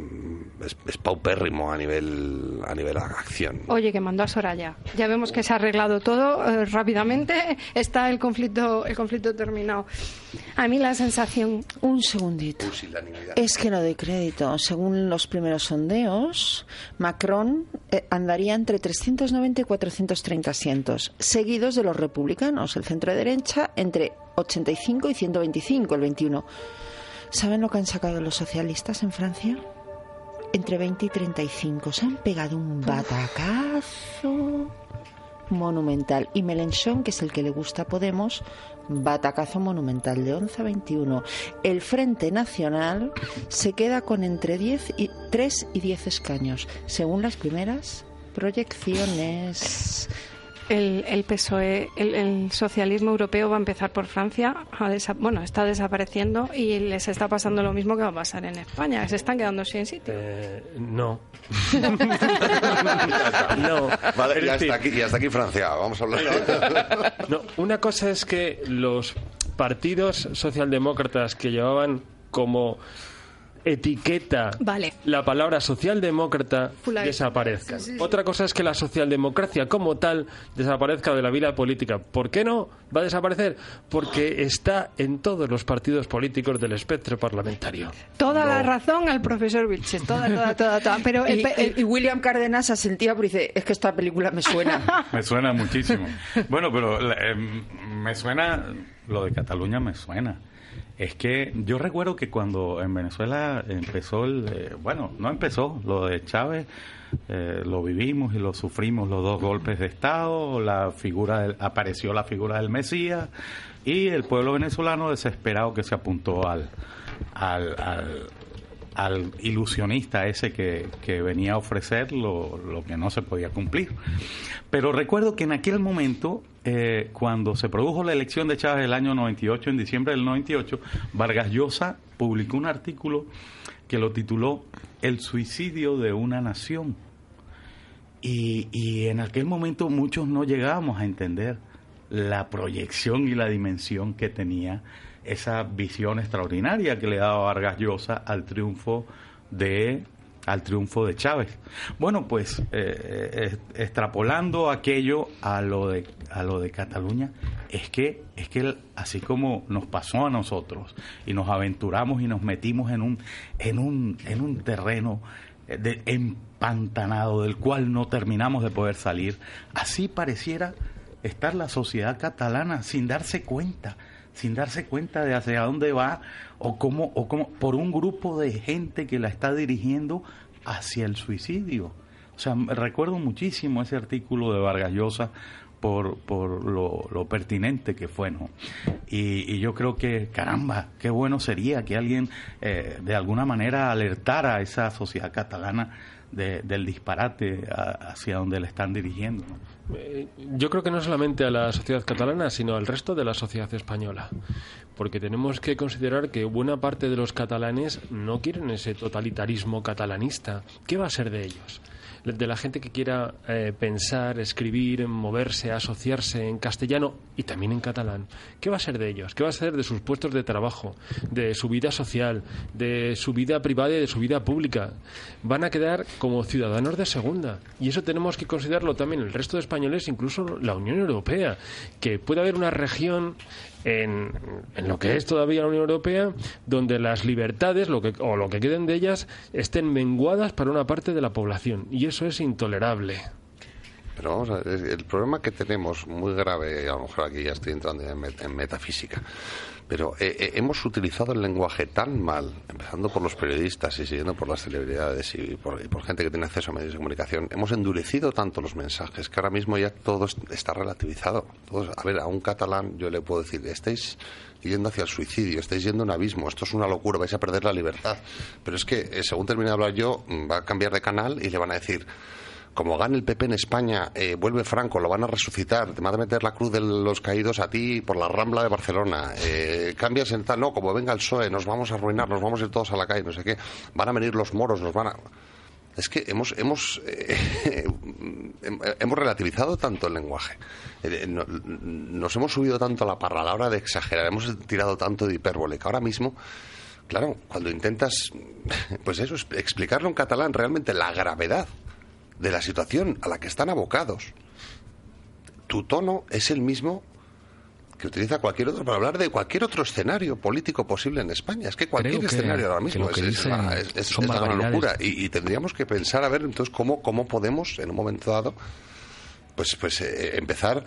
es, es paupérrimo a nivel a nivel acción. Oye, que mandó a Soraya. Ya vemos que se ha arreglado todo eh, rápidamente. Está el conflicto el conflicto terminado. A mí la sensación. Un segundito. Es que no doy crédito. Según los primeros sondeos, Macron eh, andaría entre 390 y 430 asientos, seguidos de los republicanos, el centro derecha, entre 85 y 125, el 21. ¿Saben lo que han sacado los socialistas en Francia? Entre 20 y 35. Se han pegado un batacazo monumental. Y Mélenchon, que es el que le gusta a Podemos, batacazo monumental de 11 a 21. El Frente Nacional se queda con entre 10 y 3 y 10 escaños, según las primeras proyecciones. El, el PSOE, el, el socialismo europeo va a empezar por Francia. a desa- bueno, está desapareciendo y les está pasando lo mismo que va a pasar en España. Se están quedando sin sitio. Eh, no. no. Vale, Es y hasta, decir, aquí, y hasta aquí Francia. Vamos a hablar. No, una cosa es que los partidos socialdemócratas que llevaban como etiqueta Vale. la palabra socialdemócrata. Sí, sí, sí. Otra cosa es que la socialdemocracia como tal desaparezca de la vida política. ¿Por qué no va a desaparecer? Porque está en todos los partidos políticos del espectro parlamentario. Toda la razón al profesor Vilches. Toda, toda, toda, toda. Pero el Y, pe- el- y William Cárdenas asentía porque dice, es que esta película me suena. Me suena muchísimo. Bueno, pero la- em, me suena, lo de Cataluña me suena. Es que yo recuerdo que cuando en Venezuela empezó el, eh, bueno, no empezó, lo de Chávez, eh, lo vivimos y lo sufrimos los dos golpes de Estado, la figura del- apareció la figura del Mesías y el pueblo venezolano desesperado que se apuntó al, al, al, al ilusionista ese que, que venía a ofrecer lo, lo que no se podía cumplir. Pero recuerdo que en aquel momento, eh, cuando se produjo la elección de Chávez el año 98, en diciembre del 98, Vargas Llosa publicó un artículo que lo tituló El suicidio de una nación. Y, y en aquel momento muchos no llegábamos a entender la proyección y la dimensión que tenía esa visión extraordinaria que le daba Vargas Llosa al triunfo de al triunfo de Chávez. Bueno, pues eh, eh, extrapolando aquello a lo de a lo de Cataluña, es que es que así como nos pasó a nosotros y nos aventuramos y nos metimos en un en un en un terreno eh, de, empantanado del cual no terminamos de poder salir, así pareciera estar la sociedad catalana sin darse cuenta, sin darse cuenta de hacia dónde va o cómo, o cómo por un grupo de gente que la está dirigiendo hacia el suicidio. O sea, recuerdo muchísimo ese artículo de Vargas Llosa por, por lo, lo pertinente que fue, ¿no? Y, y yo creo que, caramba, qué bueno sería que alguien eh, de alguna manera alertara a esa sociedad catalana de- del disparate a- hacia donde le están dirigiendo. Eh, Yo creo que no solamente a la sociedad catalana, sino al resto de la sociedad española. Porque tenemos que considerar que buena parte de los catalanes no quieren ese totalitarismo catalanista. ¿Qué va a ser de ellos? De la gente que quiera eh, pensar, escribir, moverse, asociarse en castellano y también en catalán. ¿Qué va a ser de ellos? ¿Qué va a ser de sus puestos de trabajo, de su vida social, de su vida privada y de su vida pública? Van a quedar como ciudadanos de segunda. Y eso tenemos que considerarlo también el resto de españoles, incluso la Unión Europea. Que puede haber una región en, lo que es todavía la Unión Europea donde las libertades lo que, o lo que queden de ellas estén menguadas para una parte de la población. Y eso es intolerable. Pero vamos a ver, el problema que tenemos muy grave, a lo mejor aquí ya estoy entrando en metafísica, pero eh, eh, hemos utilizado el lenguaje tan mal, empezando por los periodistas y siguiendo por las celebridades y por, gente que tiene acceso a medios de comunicación, hemos endurecido tanto los mensajes que ahora mismo ya todo es- está relativizado. A ver, a un catalán yo le puedo decir, estáis yendo hacia el suicidio, estáis yendo a un abismo, esto es una locura, vais a perder la libertad. Pero es que, eh, según termine de hablar yo, mm, va a cambiar de canal y le van a decir, como gane el PP en España, eh, vuelve Franco, lo van a resucitar, te van a meter la cruz de los caídos a ti por la Rambla de Barcelona, eh, cambias en tal, no, como venga el PSOE, nos vamos a arruinar, nos vamos a ir todos a la calle, no sé qué, van a venir los moros, nos van a... Es que hemos hemos eh, hem- hemos relativizado tanto el lenguaje, Eh, no- nos hemos subido tanto a la parra a la hora de exagerar, hemos tirado tanto de hipérbole que ahora mismo claro, cuando intentas, pues eso, explicarlo en catalán, realmente la gravedad de la situación a la que están abocados, tu tono es el mismo que utiliza cualquier otro para hablar de cualquier otro escenario político posible en España. Es que cualquier escenario ahora mismo es, una, locura. Y, y, tendríamos que pensar a ver entonces cómo, cómo podemos en un momento dado pues, pues eh, empezar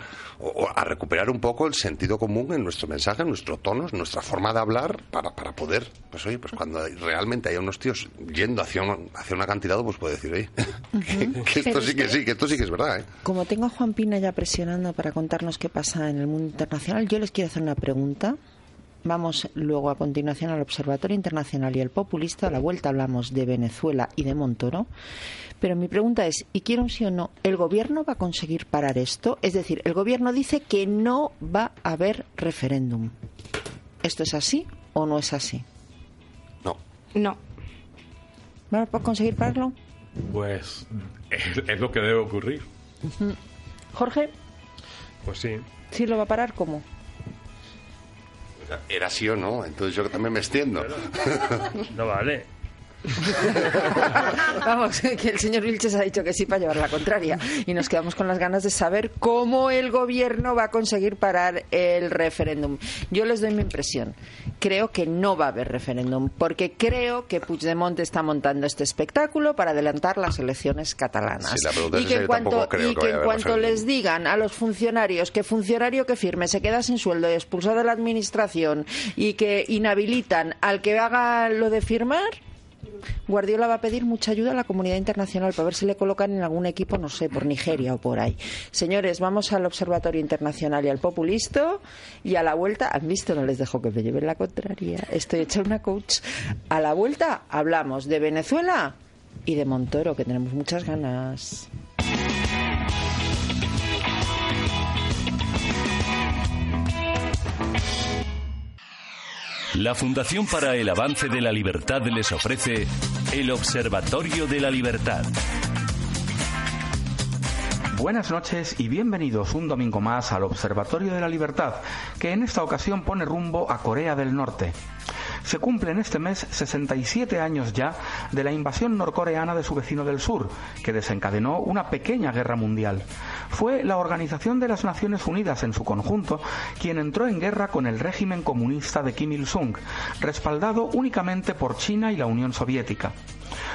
a recuperar un poco el sentido común en nuestro mensaje, en nuestro tono, en nuestra forma de hablar, para poder, pues oye, pues cuando realmente hay unos tíos yendo hacia, un, hacia un acantilado, pues puede decir, oye, que, esto sí que sí, que esto sí que es verdad. ¿eh? Como tengo a Juan Pina ya presionando para contarnos qué pasa en el mundo internacional, yo les quiero hacer una pregunta. Vamos luego a continuación al Observatorio Internacional y el Populista. A la vuelta hablamos de Venezuela y de Montoro. Pero mi pregunta es, y quiero un sí o no, ¿el gobierno va a conseguir parar esto? Es decir, el gobierno dice que no va a haber referéndum. ¿Esto es así o no es así? No. No. ¿Va a conseguir pararlo? Pues es, lo que debe ocurrir. Jorge. Pues sí. ¿Sí lo va a parar cómo? Era sí o no, entonces yo también me extiendo. No vale. Vamos, que el señor Vilches ha dicho que sí para llevar la contraria. Y nos quedamos con las ganas de saber cómo el gobierno va a conseguir parar el referéndum. Yo les doy mi impresión. Creo que no va a haber referéndum, porque creo que Puigdemont está montando este espectáculo para adelantar las elecciones catalanas. y que en cuanto, y que en cuanto les digan a los funcionarios que funcionario que firme se queda sin sueldo y expulsado de la administración y que inhabilitan al que haga lo de firmar, Guardiola va a pedir mucha ayuda a la comunidad internacional para ver si le colocan en algún equipo, no sé, por Nigeria o por ahí. Señores, vamos al Observatorio Internacional y al Populisto y a la vuelta, han visto, no les dejo que me lleven la contraria, estoy hecha una coach. A la vuelta hablamos de Venezuela y de Montoro, que tenemos muchas ganas. La Fundación para el Avance de la Libertad les ofrece el Observatorio de la Libertad. Buenas noches y bienvenidos un domingo más al Observatorio de la Libertad, que en esta ocasión pone rumbo a Corea del Norte. Se cumplen este mes 67 años ya de la invasión norcoreana de su vecino del sur, que desencadenó una pequeña guerra mundial. Fue la Organización de las Naciones Unidas en su conjunto quien entró en guerra con el régimen comunista de Kim Il-sung, respaldado únicamente por China y la Unión Soviética.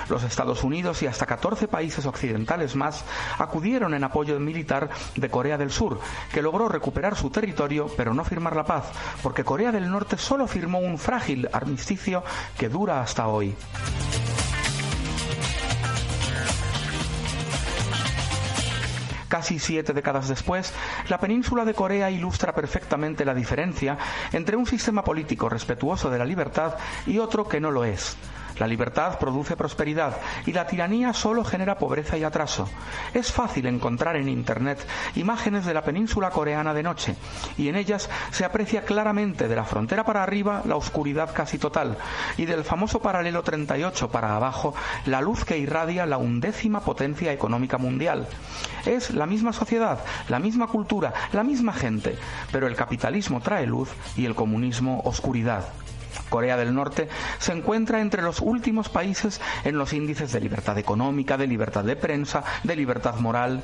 Los Estados Unidos y hasta 14 países occidentales más acudieron en apoyo militar de Corea del Sur, que logró recuperar su territorio pero no firmar la paz, porque Corea del Norte solo firmó un frágil armisticio que dura hasta hoy. Casi siete décadas después, la península de Corea ilustra perfectamente la diferencia entre un sistema político respetuoso de la libertad y otro que no lo es. La libertad produce prosperidad y la tiranía solo genera pobreza y atraso. Es fácil encontrar en Internet imágenes de la península coreana de noche y en ellas se aprecia claramente de la frontera para arriba la oscuridad casi total y del famoso paralelo 38 para abajo la luz que irradia la undécima potencia económica mundial. Es la misma sociedad, la misma cultura, la misma gente, pero el capitalismo trae luz y el comunismo oscuridad. Corea del Norte se encuentra entre los últimos países en los índices de libertad económica, de libertad de prensa, de libertad moral.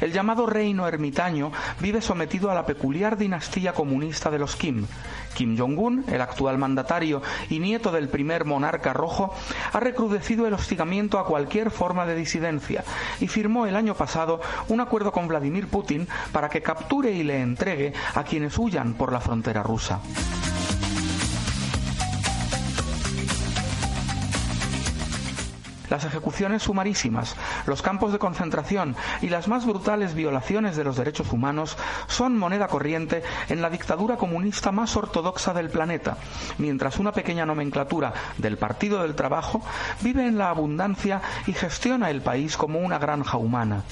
El llamado reino ermitaño vive sometido a la peculiar dinastía comunista de los Kim. Kim Jong-un, el actual mandatario y nieto del primer monarca rojo, ha recrudecido el hostigamiento a cualquier forma de disidencia y firmó el año pasado un acuerdo con Vladimir Putin para que capture y le entregue a quienes huyan por la frontera rusa. Las ejecuciones sumarísimas, los campos de concentración y las más brutales violaciones de los derechos humanos son moneda corriente en la dictadura comunista más ortodoxa del planeta, mientras una pequeña nomenclatura del Partido del Trabajo vive en la abundancia y gestiona el país como una granja humana.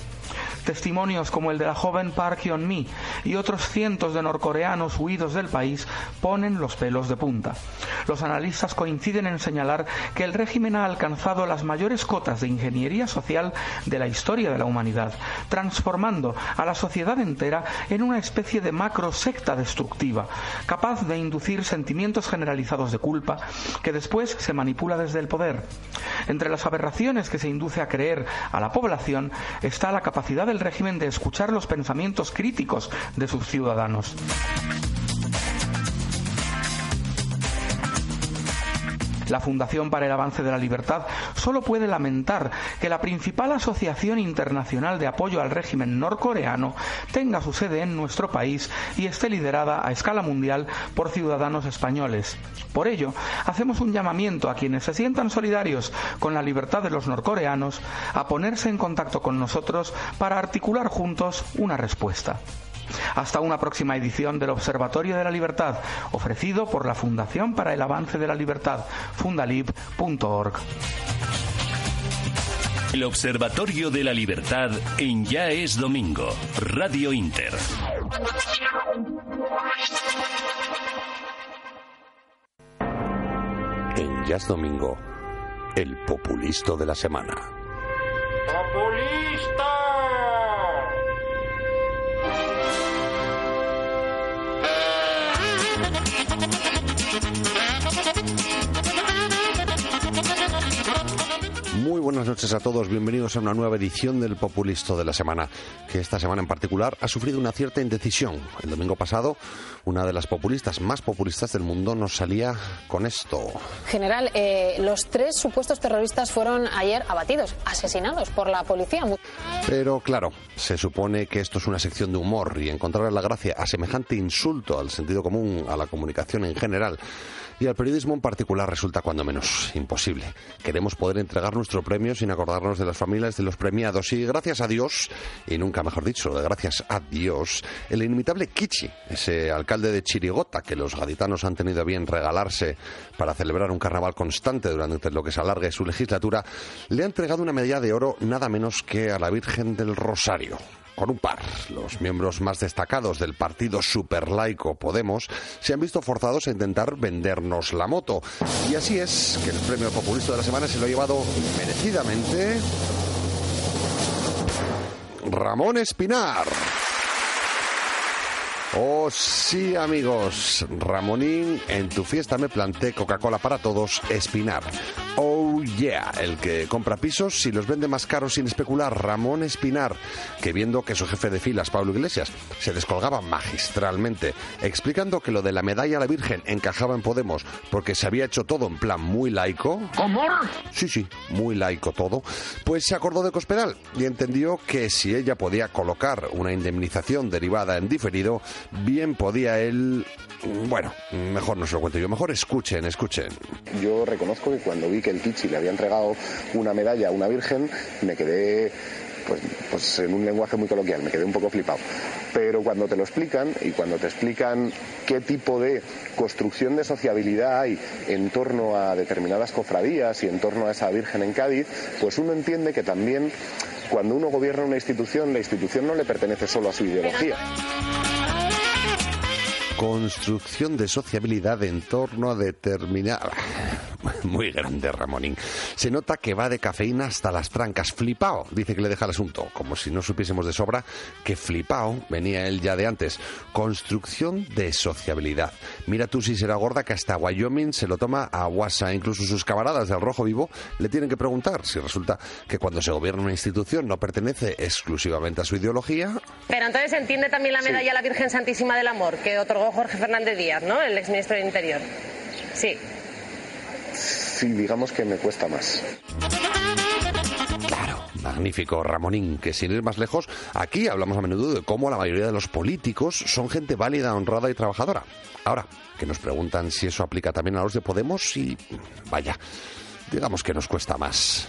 Testimonios como el de la joven Park Hyun-mi y otros cientos de norcoreanos huidos del país ponen los pelos de punta. Los analistas coinciden en señalar que el régimen ha alcanzado las mayores cotas de ingeniería social de la historia de la humanidad, transformando a la sociedad entera en una especie de macro secta destructiva, capaz de inducir sentimientos generalizados de culpa que después se manipula desde el poder. Entre las aberraciones que se induce a creer a la población está la capacidad del régimen de escuchar los pensamientos críticos de sus ciudadanos. La Fundación para el Avance de la Libertad solo puede lamentar que la principal asociación internacional de apoyo al régimen norcoreano tenga su sede en nuestro país y esté liderada a escala mundial por ciudadanos españoles. Por ello, hacemos un llamamiento a quienes se sientan solidarios con la libertad de los norcoreanos a ponerse en contacto con nosotros para articular juntos una respuesta. Hasta una próxima edición del Observatorio de la Libertad, ofrecido por la Fundación para el Avance de la Libertad, fundalib.org. El Observatorio de la Libertad en Ya es Domingo, Radio Inter. En Ya es Domingo, el populisto de la semana. ¡Populista! Muy buenas noches a todos, bienvenidos a una nueva edición del Populisto de la Semana, que esta semana en particular ha sufrido una cierta indecisión. El domingo pasado, una de las populistas más populistas del mundo nos salía con esto. General, eh, los tres supuestos terroristas fueron ayer abatidos, asesinados por la policía. Pero claro, se supone que esto es una sección de humor y encontrar la gracia a semejante insulto al sentido común, a la comunicación en general y al periodismo en particular resulta cuando menos imposible. Queremos poder entregar nuestro premio sin acordarnos de las familias de los premiados y gracias a Dios, y nunca mejor dicho, gracias a Dios, el inimitable Kichi, ese alcalde de Chirigota que los gaditanos han tenido bien regalarse para celebrar un carnaval constante durante lo que se alargue su legislatura, le ha entregado una medalla de oro nada menos que a la Virgen del Rosario con un par. Los miembros más destacados del partido superlaico Podemos se han visto forzados a intentar vendernos la moto. Y así es que el premio populista de la semana se lo ha llevado merecidamente Ramón Espinar. Oh sí amigos, Ramonín, en tu fiesta me planté Coca-Cola para todos, Espinar. Oh yeah, el que compra pisos y los vende más caros sin especular, Ramón Espinar, que viendo que su jefe de filas, Pablo Iglesias, se descolgaba magistralmente, explicando que lo de la medalla a la Virgen encajaba en Podemos porque se había hecho todo en plan muy laico. ¿Cómo? Sí, sí, muy laico todo. Pues se acordó de Cospedal y entendió que si ella podía colocar una indemnización derivada en diferido, bien podía él... Bueno, mejor no se lo cuento yo, mejor escuchen, escuchen. Yo reconozco que cuando vi que el Kichi le había entregado una medalla a una virgen, me quedé pues, pues en un lenguaje muy coloquial, me quedé un poco flipado. Pero cuando te lo explican y cuando te explican qué tipo de construcción de sociabilidad hay en torno a determinadas cofradías y en torno a esa Virgen en Cádiz, pues uno entiende que también cuando uno gobierna una institución, la institución no le pertenece solo a su ideología construcción de sociabilidad en torno a determinada... Muy grande, Ramonín. Se nota que va de cafeína hasta las trancas. Flipao, dice que le deja el asunto. Como si no supiésemos de sobra que flipao venía él ya de antes. Construcción de sociabilidad. Mira tú si será gorda que hasta Wyoming se lo toma a WhatsApp. Incluso sus camaradas del Rojo Vivo le tienen que preguntar si resulta que cuando se gobierna una institución no pertenece exclusivamente a su ideología. Pero entonces entiende también la medalla a la Virgen Santísima del Amor que otorgó Jorge Fernández Díaz, ¿no? El exministro del Interior. Sí. Sí, digamos que me cuesta más. Claro, magnífico Ramonín, que sin ir más lejos, aquí hablamos a menudo de cómo la mayoría de los políticos son gente válida, honrada y trabajadora. Ahora, que nos preguntan si eso aplica también a los de Podemos y vaya, digamos que nos cuesta más.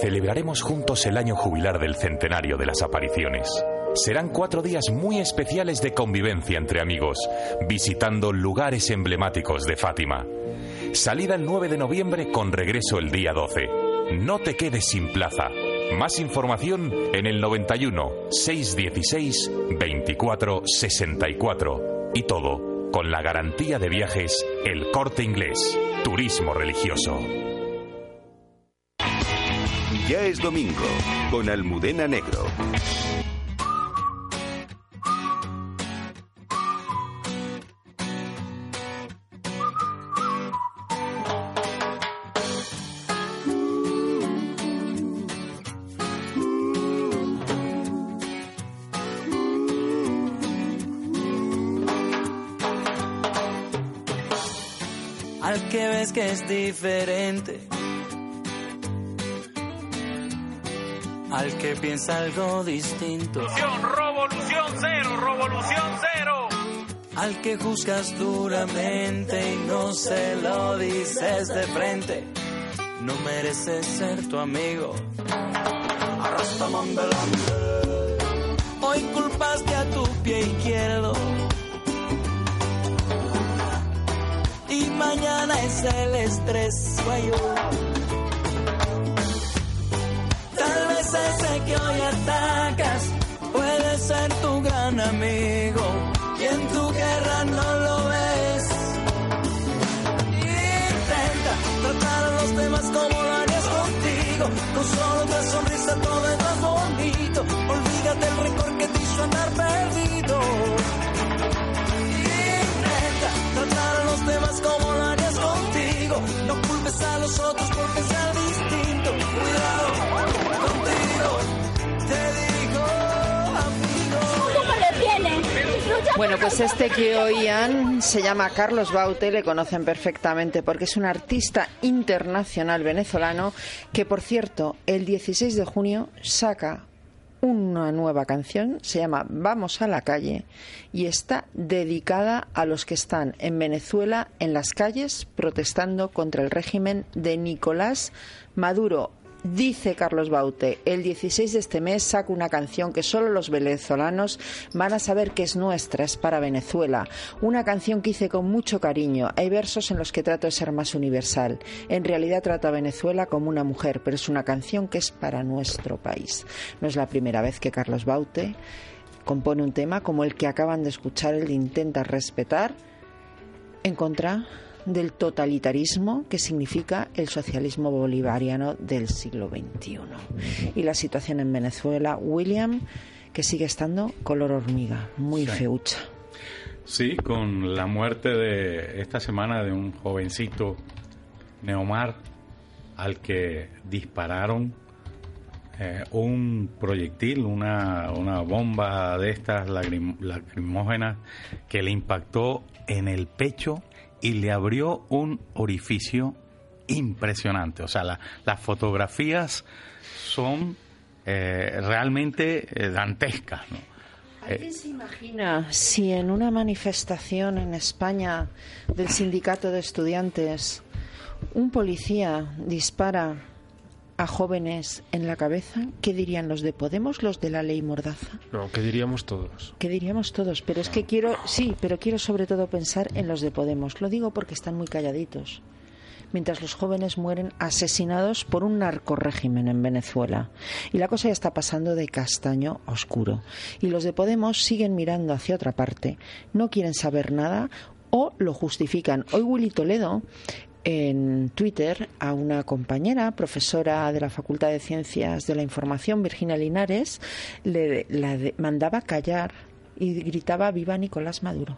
Celebraremos juntos el año jubilar del centenario de las apariciones. Serán cuatro días muy especiales de convivencia entre amigos, visitando lugares emblemáticos de Fátima. Salida el 9 de noviembre con regreso el día 12. No te quedes sin plaza. Más información en el 91 616 24 64. Y todo con la garantía de viajes El Corte Inglés. Turismo religioso. Ya es domingo con Almudena Negro. Al que piensa algo distinto. Revolución cero, revolución cero. Al que juzgas duramente y no se lo dices de frente. No mereces ser tu amigo. Hoy culpaste a tu pie izquierdo. Y mañana es el estrés mayor. Vez ese que hoy atacas puede ser tu gran amigo. Y en tu guerra no lo ves. Intenta tratar a los demás como lo harías contigo. Con solo una sonrisa todo es más bonito. Olvídate el rencor que te hizo andar perdido. Bueno, pues este que oían se llama Carlos Baute, le conocen perfectamente porque es un artista internacional venezolano que, por cierto, el 16 de junio saca una nueva canción, se llama Vamos a la calle y está dedicada a los que están en Venezuela en las calles protestando contra el régimen de Nicolás Maduro. Dice Carlos Baute, el 16 de este mes saco una canción que solo los venezolanos van a saber que es nuestra, es para Venezuela. Una canción que hice con mucho cariño. Hay versos en los que trato de ser más universal. En realidad trato a Venezuela como una mujer, pero es una canción que es para nuestro país. No es la primera vez que Carlos Baute compone un tema como el que acaban de escuchar, de Intenta Respetar, en contra del totalitarismo que significa el socialismo bolivariano del siglo XXI. Y la situación en Venezuela, William, que sigue estando color hormiga, muy Sí. feucha. Sí, con la muerte de esta semana de un jovencito Neomar al que dispararon eh, un proyectil, una, una bomba de estas lagrim- lacrimógenas que le impactó en el pecho y le abrió un orificio impresionante. O sea, la- las fotografías son eh, realmente eh, dantescas. ¿no? ¿Alguien se imagina si en una manifestación en España del sindicato de estudiantes un policía dispara a jóvenes en la cabeza? ¿Qué dirían los de Podemos, los de la ley Mordaza? No, que diríamos todos. ¿Qué diríamos todos? Pero es que quiero, sí, pero quiero sobre todo pensar en los de Podemos. Lo digo porque están muy calladitos. Mientras los jóvenes mueren asesinados por un narcorrégimen en Venezuela. Y la cosa ya está pasando de castaño a oscuro. Y los de Podemos siguen mirando hacia otra parte, no quieren saber nada o lo justifican. Hoy Willy Toledo en Twitter a una compañera, profesora de la Facultad de Ciencias de la Información, Virginia Linares, le la de- mandaba callar y gritaba viva Nicolás Maduro.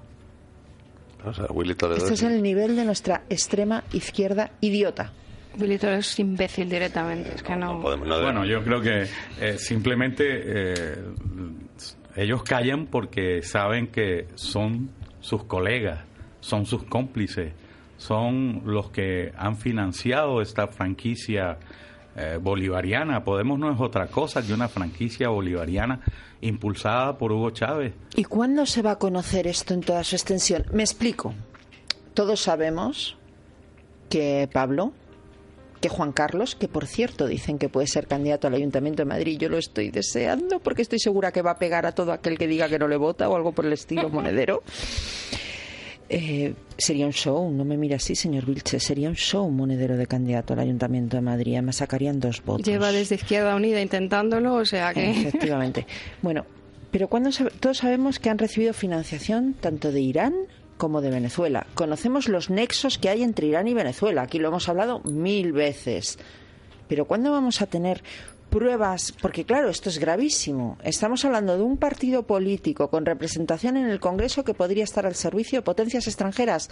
O sea, Willy Toledo Este es el nivel de nuestra extrema izquierda idiota. Willy Toledo es imbécil directamente. Es que no. bueno, yo creo que eh, simplemente eh, ellos callan porque saben que son sus colegas, son sus cómplices, son los que han financiado esta franquicia eh, bolivariana. Podemos no es otra cosa que una franquicia bolivariana impulsada por Hugo Chávez. ¿Y cuándo se va a conocer esto en toda su extensión? Me explico. Todos sabemos que Pablo, que Juan Carlos, que por cierto dicen que puede ser candidato al Ayuntamiento de Madrid, yo lo estoy deseando porque estoy segura que va a pegar a todo aquel que diga que no le vota o algo por el estilo monedero. Eh, sería un show, no me mira así, señor Vilche, sería un show monedero de candidato al Ayuntamiento de Madrid. Además sacarían dos votos. Lleva desde Izquierda Unida intentándolo, o sea que. Efectivamente. Bueno, pero cuando todos sabemos que han recibido financiación tanto de Irán como de Venezuela. Conocemos los nexos que hay entre Irán y Venezuela. Aquí lo hemos hablado mil veces. Pero ¿cuándo vamos a tener pruebas, porque claro, esto es gravísimo. Estamos hablando de un partido político con representación en el Congreso que podría estar al servicio de potencias extranjeras.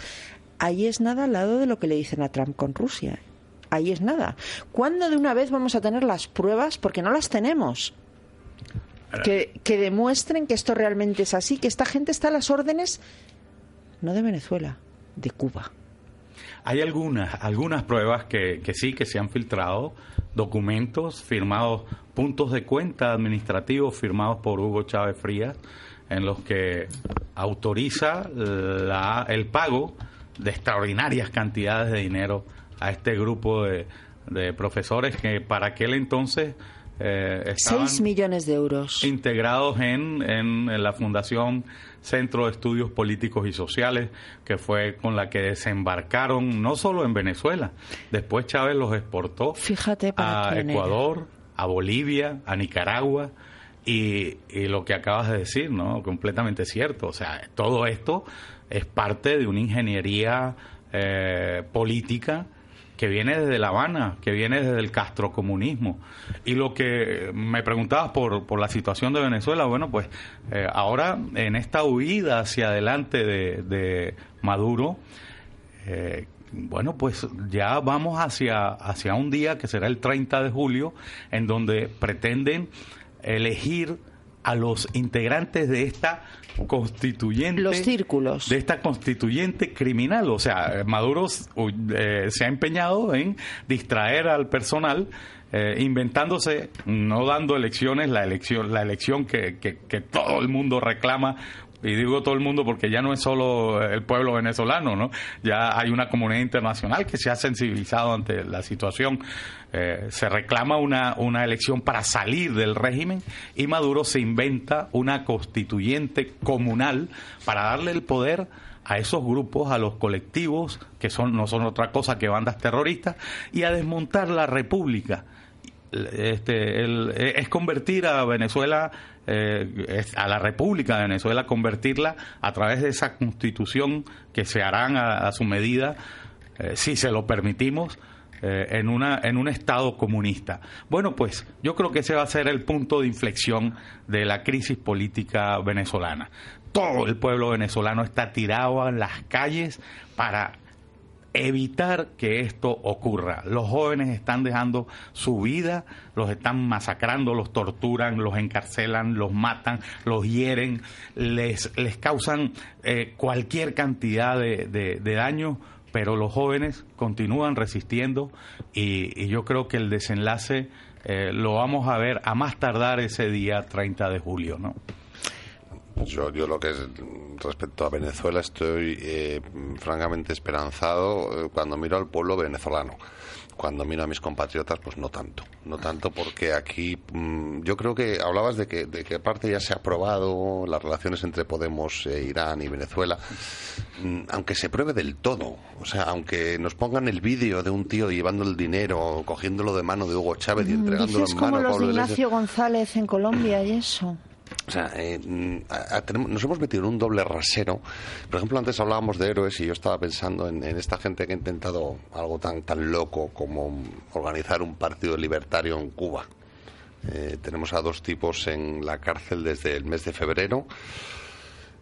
Ahí es nada al lado de lo que le dicen a Trump con Rusia. Ahí es nada. ¿Cuándo de una vez vamos a tener las pruebas? Porque no las tenemos. Que, que demuestren que esto realmente es así, que esta gente está a las órdenes no de Venezuela, de Cuba. Hay algunas, algunas pruebas que, que sí, que se han filtrado, documentos firmados, puntos de cuenta administrativos firmados por Hugo Chávez Frías, en los que autoriza la, el pago de extraordinarias cantidades de dinero a este grupo de, de profesores que para aquel entonces eh, 6 millones de euros. Integrados en, en, la Fundación Centro de Estudios Políticos y Sociales, que fue con la que desembarcaron no solo en Venezuela, después Chávez los exportó Fíjate a Ecuador, a Bolivia, a Nicaragua. Y, y, lo que acabas de decir, ¿no? Completamente cierto. O sea, todo esto es parte de una ingeniería eh, política que viene desde La Habana, que viene desde el castrocomunismo. Y lo que me preguntabas por, por la situación de Venezuela, bueno, pues eh, ahora en esta huida hacia adelante de, Maduro, eh, bueno, pues ya vamos hacia, hacia un día que será el 30 de julio, en donde pretenden elegir a los integrantes de esta constituyente. Los círculos. De esta constituyente criminal. O sea, Maduro eh, se ha empeñado en distraer al personal. Eh, inventándose, no dando elecciones, la elección, la elección que, que, que todo el mundo reclama y digo todo el mundo porque ya no es solo el pueblo venezolano, ¿no? Ya hay una comunidad internacional que se ha sensibilizado ante la situación. Eh, se reclama una, una elección para salir del régimen y Maduro se inventa una constituyente comunal para darle el poder a esos grupos, a los colectivos, que son, no son otra cosa que bandas terroristas, y a desmontar la república. Este, es convertir a Venezuela eh, a la República de Venezuela, convertirla a través de esa constitución que se harán a, su medida, eh, si se lo permitimos, eh, en, una, en un Estado comunista. Bueno, pues yo creo que ese va a ser el punto de inflexión de la crisis política venezolana. Todo el pueblo venezolano está tirado en las calles para evitar que esto ocurra. Los jóvenes están dejando su vida, los están masacrando, los torturan, los encarcelan, los matan, los hieren, les, les causan eh, cualquier cantidad de, de, daño, pero los jóvenes continúan resistiendo y, yo creo que el desenlace eh, lo vamos a ver a más tardar ese día 30 de julio, ¿no? Yo, yo lo que es respecto a Venezuela estoy eh, francamente esperanzado eh, cuando miro al pueblo venezolano. Cuando miro a mis compatriotas, pues no tanto. No tanto porque aquí mm, yo creo que hablabas de que, de que aparte ya se ha aprobado las relaciones entre Podemos, e Irán y Venezuela, mm, aunque se pruebe del todo. O sea, aunque nos pongan el vídeo de un tío llevando el dinero, cogiéndolo de mano de Hugo Chávez y mm, entregándolo en mano a Pablo Ignacio González en Colombia y eso. O sea, eh, nos hemos metido en un doble rasero. Por ejemplo, antes hablábamos de héroes y yo estaba pensando en, esta gente que ha intentado algo tan, loco como organizar un partido libertario en Cuba. Eh, tenemos a dos tipos en la cárcel desde el mes de febrero.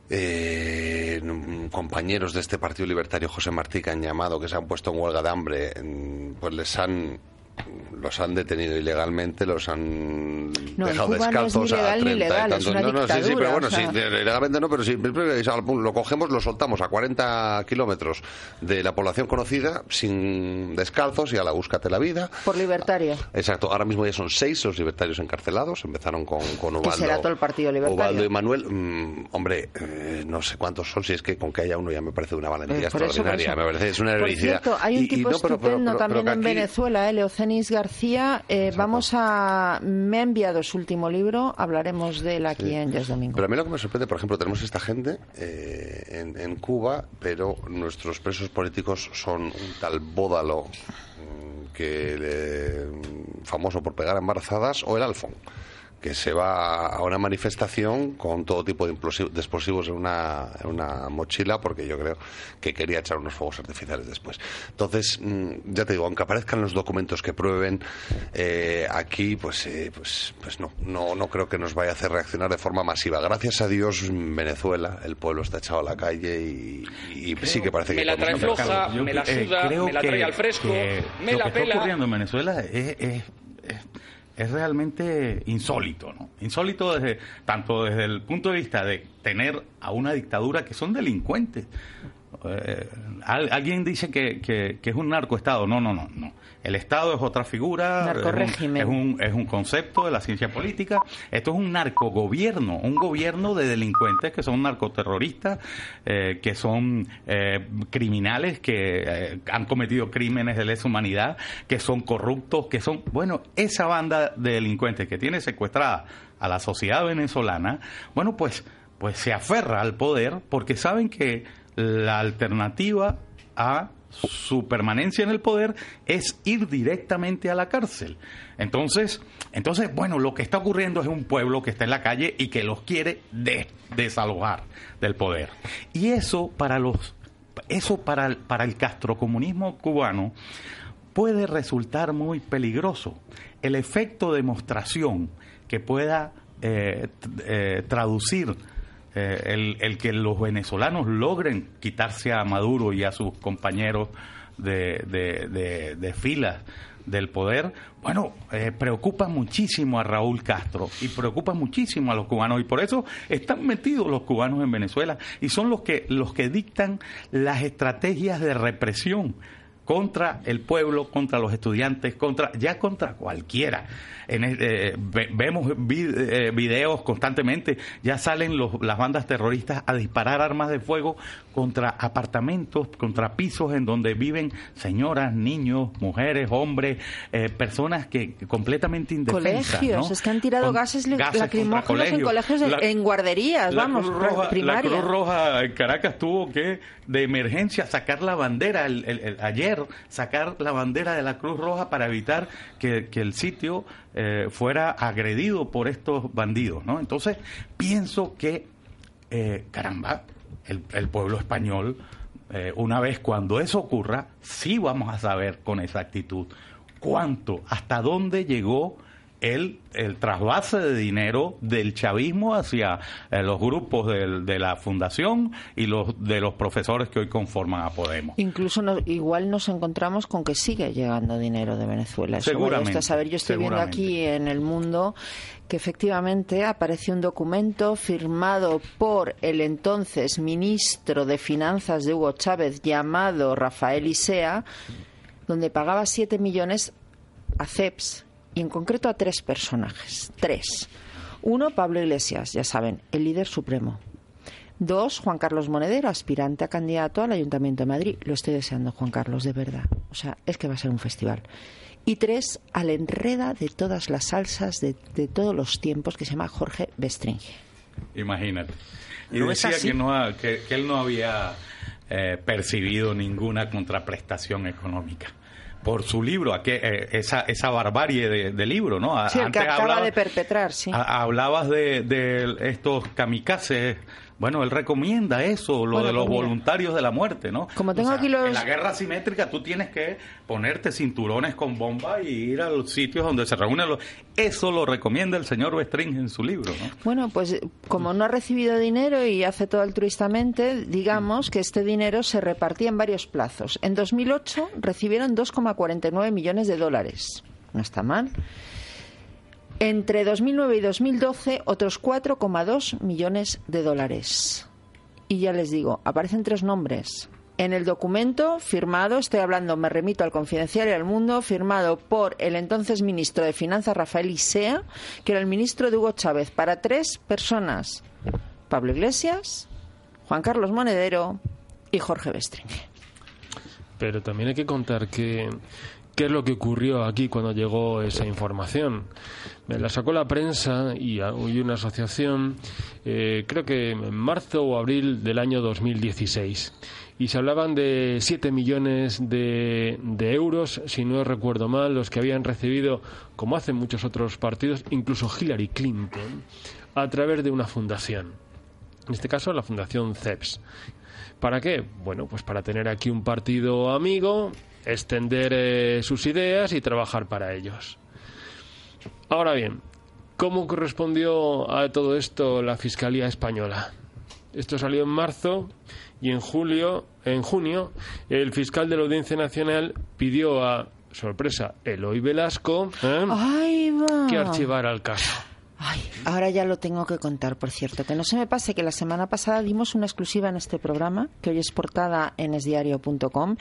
eh, compañeros de este Partido Libertario, José Martí, que han llamado, que se han puesto en huelga de hambre, pues les han los han detenido ilegalmente, los han no, dejado Cuba descalzos no a 30 ni legal, y tantos. no, no, sí, sí, pero bueno, o sea. sí, legalmente no, pero sí, lo cogemos, lo soltamos a 40 kilómetros de la población conocida, sin descalzos y a la búscate la vida. Por libertaria. Exacto, ahora mismo ya son seis los libertarios encarcelados, empezaron con, con Ubaldo. será todo el partido libertario. Ubaldo y Manuel, mm, hombre, eh, no sé cuántos son, si es que con que haya uno ya me parece una valentía Eh, extraordinaria, eso. me parece, es una heroicidad. hay un Y- y tipo no, pero- pero- estupendo pero- también en aquí- Venezuela, eh, Leocenis García. Eh, vamos a. Me ha enviado su último libro, hablaremos de él aquí en Ya es Domingo. Pero a mí lo que me sorprende, por ejemplo, tenemos esta gente eh, en, en Cuba, pero nuestros presos políticos son un tal Bódalo, mm, que le- famoso por pegar a embarazadas, o el Alfon que se va a una manifestación con todo tipo de, explosivos en una, en una mochila porque yo creo que quería echar unos fuegos artificiales después. Entonces, mm, ya te digo, aunque aparezcan los documentos que prueben, eh, aquí pues, eh, pues, pues no, no, no creo que nos vaya a hacer reaccionar de forma masiva. Gracias a Dios, en Venezuela, el pueblo está echado a la calle y, y sí que parece me que... la trae floja, me la eh, suda, me la que- trae al fresco, me lo la que está ocurriendo en Venezuela es, es, es- es realmente insólito, ¿no? Insólito desde tanto desde el punto de vista de tener a una dictadura que son delincuentes. Eh, al- alguien dice que, que- que es un narcoestado. No, no, no, no. El Estado es otra figura, es un, Narcorrégimen. es, un, es un concepto de la ciencia política. Esto es un narcogobierno, un gobierno de delincuentes que son narcoterroristas, eh, que son eh, criminales, que eh, han cometido crímenes de lesa humanidad, que son corruptos, que son, bueno, esa banda de delincuentes que tiene secuestrada a la sociedad venezolana, bueno, pues, pues se aferra al poder porque saben que la alternativa a su permanencia en el poder es ir directamente a la cárcel. Entonces, entonces, bueno, lo que está ocurriendo es un pueblo que está en la calle y que los quiere de- desalojar del poder. Y eso para los eso para el, para el castrocomunismo cubano puede resultar muy peligroso. El efecto demostración que pueda eh, eh, traducir eh, el, el que los venezolanos logren quitarse a Maduro y a sus compañeros de, de, filas del poder, bueno, eh, preocupa muchísimo a Raúl Castro y preocupa muchísimo a los cubanos y por eso están metidos los cubanos en Venezuela y son los que los que dictan las estrategias de represión contra el pueblo, contra los estudiantes, contra ya contra cualquiera. En, eh, ve- vemos eh, videos constantemente, ya salen los- las bandas terroristas a disparar armas de fuego contra apartamentos, contra pisos en donde viven señoras, niños, mujeres, hombres, eh, personas que completamente indefensas. Colegios, ¿no? es que han tirado Con gases, gases lacrimógenos en colegios, La- en guarderías, la vamos, Cruz Roja, primaria. La Cruz Roja en Caracas tuvo que, de emergencia, sacar la bandera, el- el- el- ayer, sacar la bandera de la Cruz Roja para evitar que, el sitio eh, fuera agredido por estos bandidos, ¿no? Entonces, pienso que, eh, caramba, el, el pueblo español, eh, una vez cuando eso ocurra, sí vamos a saber con exactitud cuánto, hasta dónde llegó el, el trasvase de dinero del chavismo hacia eh, los grupos del- de la fundación y los de los profesores que hoy conforman a Podemos. Incluso no- igual nos encontramos con que sigue llegando dinero de Venezuela. Eso Seguramente, saber, yo estoy viendo aquí en el mundo que efectivamente apareció un documento firmado por el entonces ministro de Finanzas de Hugo Chávez llamado Rafael Isea, donde pagaba 7 millones a CEPS y en concreto a tres personajes. Tres. Uno, Pablo Iglesias, ya saben, el líder supremo. Dos, Juan Carlos Monedero, aspirante a candidato al Ayuntamiento de Madrid. Lo estoy deseando, Juan Carlos, de verdad. O sea, es que va a ser un festival. Y tres, al enreda de todas las salsas de, de todos los tiempos que se llama Jorge Bestringe. Imagínate. Y ¿No es decía que, no ha- que, que él no había eh, percibido ninguna contraprestación económica. Por su libro, a que, eh, esa, esa barbarie de, de libro, ¿no? A- Sí, el que acaba hablaba- de perpetrar, sí. Ha- Hablabas de, de estos kamikazes Bueno, él recomienda eso, lo Bueno, de los pues mira. voluntarios de la muerte, ¿no? Como tengo O sea, aquí los- En la guerra asimétrica tú tienes que ponerte cinturones con bomba y ir a los sitios donde se reúnen los... Eso lo recomienda el señor Bestring en su libro, ¿no? Bueno, pues eh, como no ha recibido dinero y hace todo altruistamente, digamos que este dinero se repartía en varios plazos. En 2008 recibieron 2,49 millones de dólares. No está mal. Entre 2009 y 2012, otros 4,2 millones de dólares. Y ya les digo, aparecen tres nombres. En el documento firmado, estoy hablando, me remito al Confidencial y al Mundo, firmado por el entonces ministro de Finanzas, Rafael Isea, que era el ministro de Hugo Chávez, para tres personas. Pablo Iglesias, Juan Carlos Monedero y Jorge Bestring. Pero también hay que contar que qué es lo que ocurrió aquí cuando llegó esa información. Me la sacó la prensa y, una asociación, eh, creo que en marzo o abril del año 2016. Y se hablaban de 7 millones de euros, si no recuerdo mal, los que habían recibido, como hacen muchos otros partidos, incluso Hillary Clinton, a través de una fundación. En este caso, la Fundación CEPS. ¿Para qué? Bueno, pues para tener aquí un partido amigo, extender eh, sus ideas y trabajar para ellos. Ahora bien, ¿cómo correspondió a todo esto la Fiscalía Española? Esto salió en marzo y en julio, en junio, el fiscal de la Audiencia Nacional pidió a sorpresa Eloy Velasco ¿eh? Que archivara el caso. Ahora ya lo tengo que contar, por cierto. Que no se me pase que la semana pasada dimos una exclusiva en este programa, que hoy es portada en esdiario.com,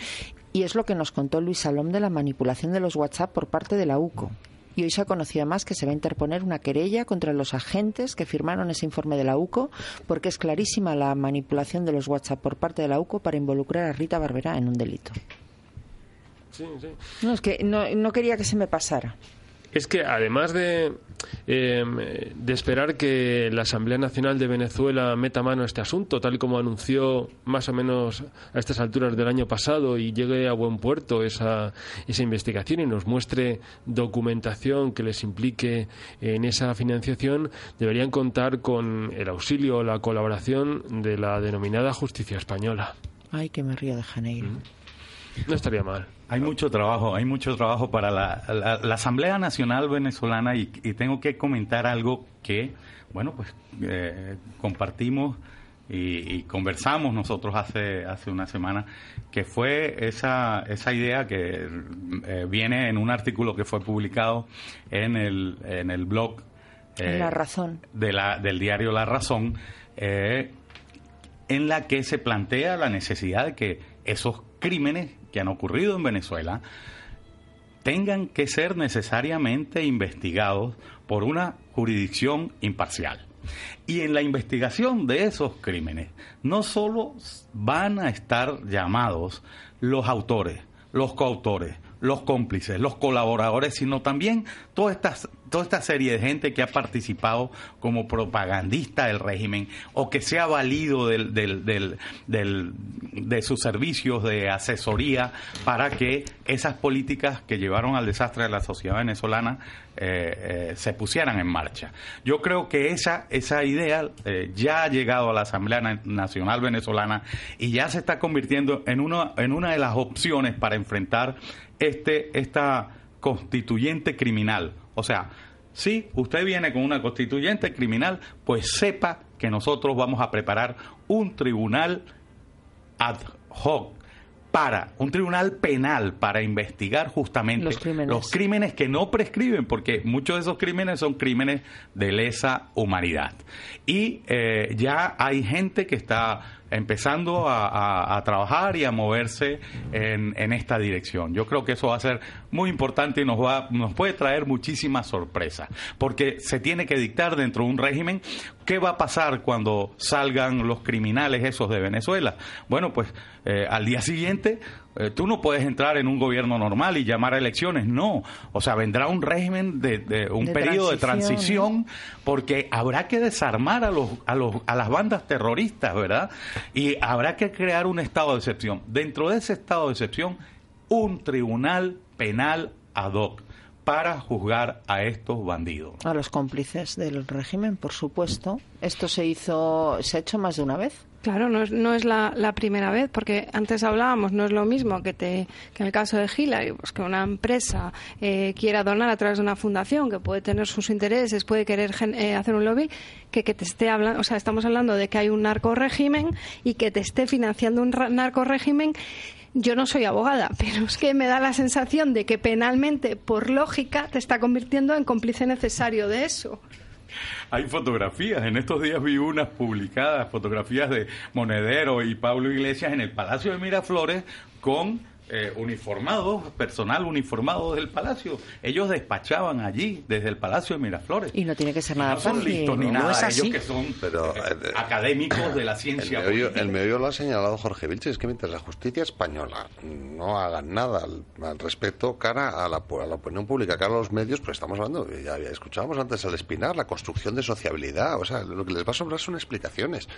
y es lo que nos contó Luis Salom de la manipulación de los WhatsApp por parte de la UCO. Y hoy se ha conocido además que se va a interponer una querella contra los agentes que firmaron ese informe de la UCO, porque es clarísima la manipulación de los WhatsApp por parte de la UCO para involucrar a Rita Barberá en un delito. Sí, sí. No, es que no, no quería que se me pasara. Es que además de, eh, de esperar que la Asamblea Nacional de Venezuela meta mano a este asunto, tal como anunció más o menos a estas alturas del año pasado, y llegue a buen puerto esa, esa investigación y nos muestre documentación que les implique en esa financiación, deberían contar con el auxilio o la colaboración de la denominada justicia española. Ay, que me río de Janeiro. No estaría mal. Hay mucho trabajo, hay mucho trabajo para la, la- la Asamblea Nacional Venezolana y, y tengo que comentar algo que, bueno, pues eh, compartimos y, y conversamos nosotros hace, hace una semana, que fue esa, esa idea que eh, viene en un artículo que fue publicado en el, en el blog eh, La razón. de la, del diario La Razón, eh, en la que se plantea la necesidad de que esos crímenes que han ocurrido en Venezuela tengan que ser necesariamente investigados por una jurisdicción imparcial. Y en la investigación de esos crímenes no solo van a estar llamados los autores, los coautores, los cómplices, los colaboradores, sino también toda esta, toda esta serie de gente que ha participado como propagandista del régimen o que se ha valido del, del- del- de sus servicios de asesoría para que esas políticas que llevaron al desastre de la sociedad venezolana eh, eh, se pusieran en marcha. Yo creo que esa, esa idea eh, ya ha llegado a la Asamblea Na- Nacional Venezolana y ya se está convirtiendo en una, en una de las opciones para enfrentar este, esta constituyente criminal. O sea, si usted viene con una constituyente criminal, pues sepa que nosotros vamos a preparar un tribunal ad hoc para un tribunal penal para investigar justamente Los crímenes. los crímenes que no prescriben, porque muchos de esos crímenes son crímenes de lesa humanidad. Y eh, ya hay gente que está empezando a, a- trabajar y a moverse en, en esta dirección. Yo creo que eso va a ser muy importante y nos va, nos puede traer muchísimas sorpresas, porque se tiene que dictar dentro de un régimen qué va a pasar cuando salgan los criminales esos de Venezuela. Bueno, pues eh, al día siguiente eh, tú no puedes entrar en un gobierno normal y llamar a elecciones, no. O sea, vendrá un régimen de, de- un De periodo de transición, transición porque habrá que desarmar a los, a los a las bandas terroristas, ¿verdad? Y habrá que crear un estado de excepción. Dentro de ese estado de excepción, un tribunal penal ad hoc para juzgar a estos bandidos. A los cómplices del régimen, por supuesto. Esto se hizo, se ha hecho más de una vez. Claro, no es, no es la, la, primera vez, porque antes hablábamos, no es lo mismo que, te, que en el caso de Hillary, pues que una empresa eh, quiera donar a través de una fundación que puede tener sus intereses, puede querer eh, hacer un lobby, que, que te esté hablando, o sea, estamos hablando de que hay un narcorégimen y que te esté financiando un narcorégimen yo no soy abogada, pero es que me da la sensación de que penalmente, por lógica, te está convirtiendo en cómplice necesario de eso hay fotografías. En estos días vi unas publicadas, fotografías de Monedero y Pablo Iglesias en el Palacio de Miraflores con eh, uniformados, personal uniformado del palacio. Ellos despachaban allí, desde el palacio de Miraflores. Y no tiene que ser nada no son listos ni nada, ellos que son Pero, eh, académicos de la ciencia. El meollo, el meollo lo ha señalado Jorge Vilches, es que mientras la justicia española no haga nada al, respecto cara a la, a la, opinión pública, cara a los medios, pues estamos hablando, ya, ya escuchábamos antes al espinar, la construcción de sociabilidad, o sea, lo que les va a sobrar son explicaciones.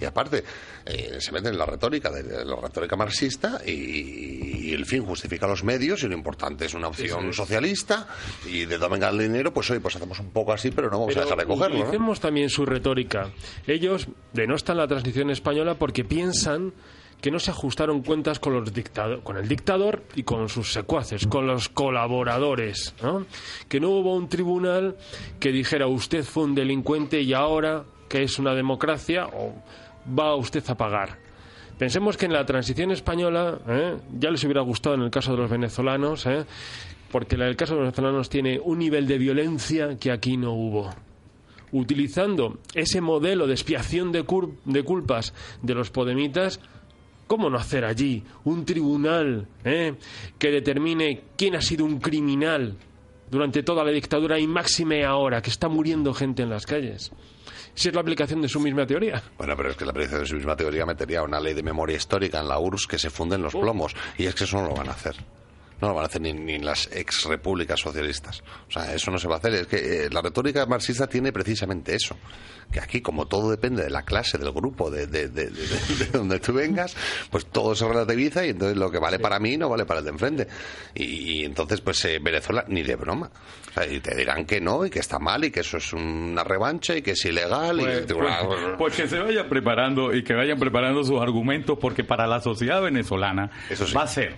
Y aparte, eh, se meten en la retórica, de, la retórica marxista y y el fin justifica los medios y lo importante es una opción socialista y de dónde venga el dinero, pues hoy pues hacemos un poco así, pero no vamos a dejar de cogerlo. Utilicemos también su retórica. Ellos denostan la transición española porque piensan que no se ajustaron cuentas con los dictado con el dictador y con sus secuaces, con los colaboradores, ¿no? Que no hubo un tribunal que dijera usted fue un delincuente y ahora que es una democracia o va usted a pagar. Pensemos que en la transición española ¿eh? ya les hubiera gustado en el caso de los venezolanos, ¿eh? porque el caso de los venezolanos tiene un nivel de violencia que aquí no hubo. Utilizando ese modelo de expiación de, de culpas de los podemitas, ¿Cómo no hacer allí un tribunal ¿eh? que determine quién ha sido un criminal durante toda la dictadura y máxime ahora, que está muriendo gente en las calles? Si es la aplicación de su misma teoría. Bueno, pero es que la aplicación de su misma teoría metería una ley de memoria histórica en la URSS que se funden los plomos. Y es que eso no lo van a hacer. No lo van a hacer ni, en las ex repúblicas socialistas. O sea, eso no se va a hacer. Es que eh, la retórica marxista tiene precisamente eso. Que aquí, como todo depende de la clase, del grupo, de, de, de, donde tú vengas, pues todo se relativiza y entonces lo que vale para mí no vale para el de enfrente. Y, entonces, pues eh, Venezuela ni de broma. O sea, y te dirán que no y que está mal y que eso es una revancha y que es ilegal. Pues, y, pues, pues, que se vayan preparando y que vayan preparando sus argumentos porque para la sociedad venezolana va a ser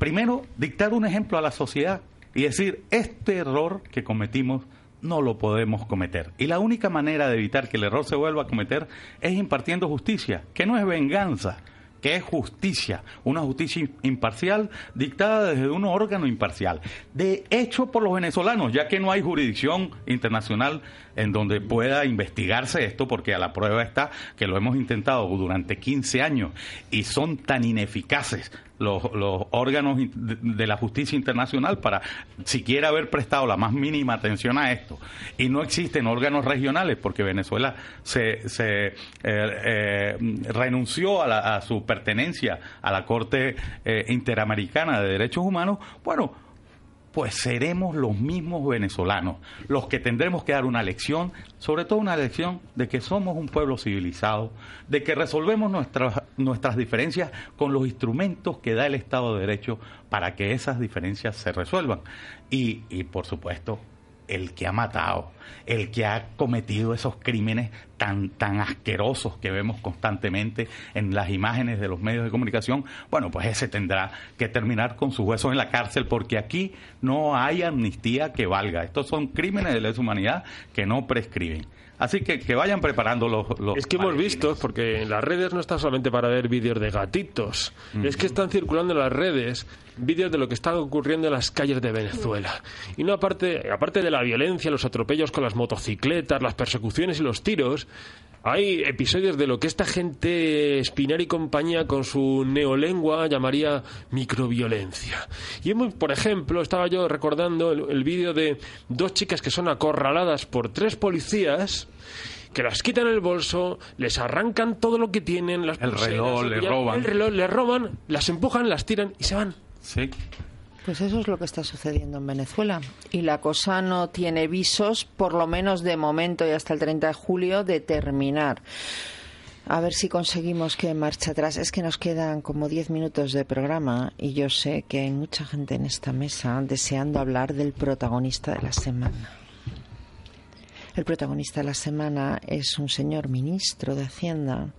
primero, dictar un ejemplo a la sociedad y decir, este error que cometimos no lo podemos cometer. Y la única manera de evitar que el error se vuelva a cometer es impartiendo justicia, que no es venganza, que es justicia, una justicia imparcial dictada desde un órgano imparcial, de hecho por los venezolanos, ya que no hay jurisdicción internacional en donde pueda investigarse esto, porque a la prueba está que lo hemos intentado durante 15 años y son tan ineficaces los, órganos de, la justicia internacional para siquiera haber prestado la más mínima atención a esto. Y no existen órganos regionales porque Venezuela se, se eh, eh, renunció a, su pertenencia a la Corte eh, Interamericana de Derechos Humanos. Bueno, pues seremos los mismos venezolanos los que tendremos que dar una lección, sobre todo una lección de que somos un pueblo civilizado, de que resolvemos nuestras, nuestras diferencias con los instrumentos que da el Estado de Derecho para que esas diferencias se resuelvan. Y, y por supuesto, el que ha matado, el que ha cometido esos crímenes tan, tan asquerosos que vemos constantemente en las imágenes de los medios de comunicación, bueno, pues ese tendrá que terminar con sus huesos en la cárcel porque aquí no hay amnistía que valga. Estos son crímenes de lesa humanidad que no prescriben. Así que que vayan preparando los... es que hemos visto, porque en las redes no está solamente para ver vídeos de gatitos, es que están circulando en las redes vídeos de lo que está ocurriendo en las calles de Venezuela. Y no aparte, aparte de la violencia, los atropellos con las motocicletas, las persecuciones y los tiros, hay episodios de lo que esta gente, Espinar y compañía, con su neolengua llamaría microviolencia. Y por ejemplo, estaba yo recordando el, vídeo de dos chicas que son acorraladas por tres policías que las quitan el bolso, les arrancan todo lo que tienen, las el reloj, le roban. El reloj, le roban, las empujan, las tiran y se van. Sí. Pues eso es lo que está sucediendo en Venezuela. Y la cosa no tiene visos, por lo menos de momento y hasta el 30 de julio, de terminar. A ver si conseguimos que marcha atrás. Es que nos quedan como 10 minutos de programa y yo sé que hay mucha gente en esta mesa deseando hablar del protagonista de la semana. El protagonista de la semana es un señor ministro de Hacienda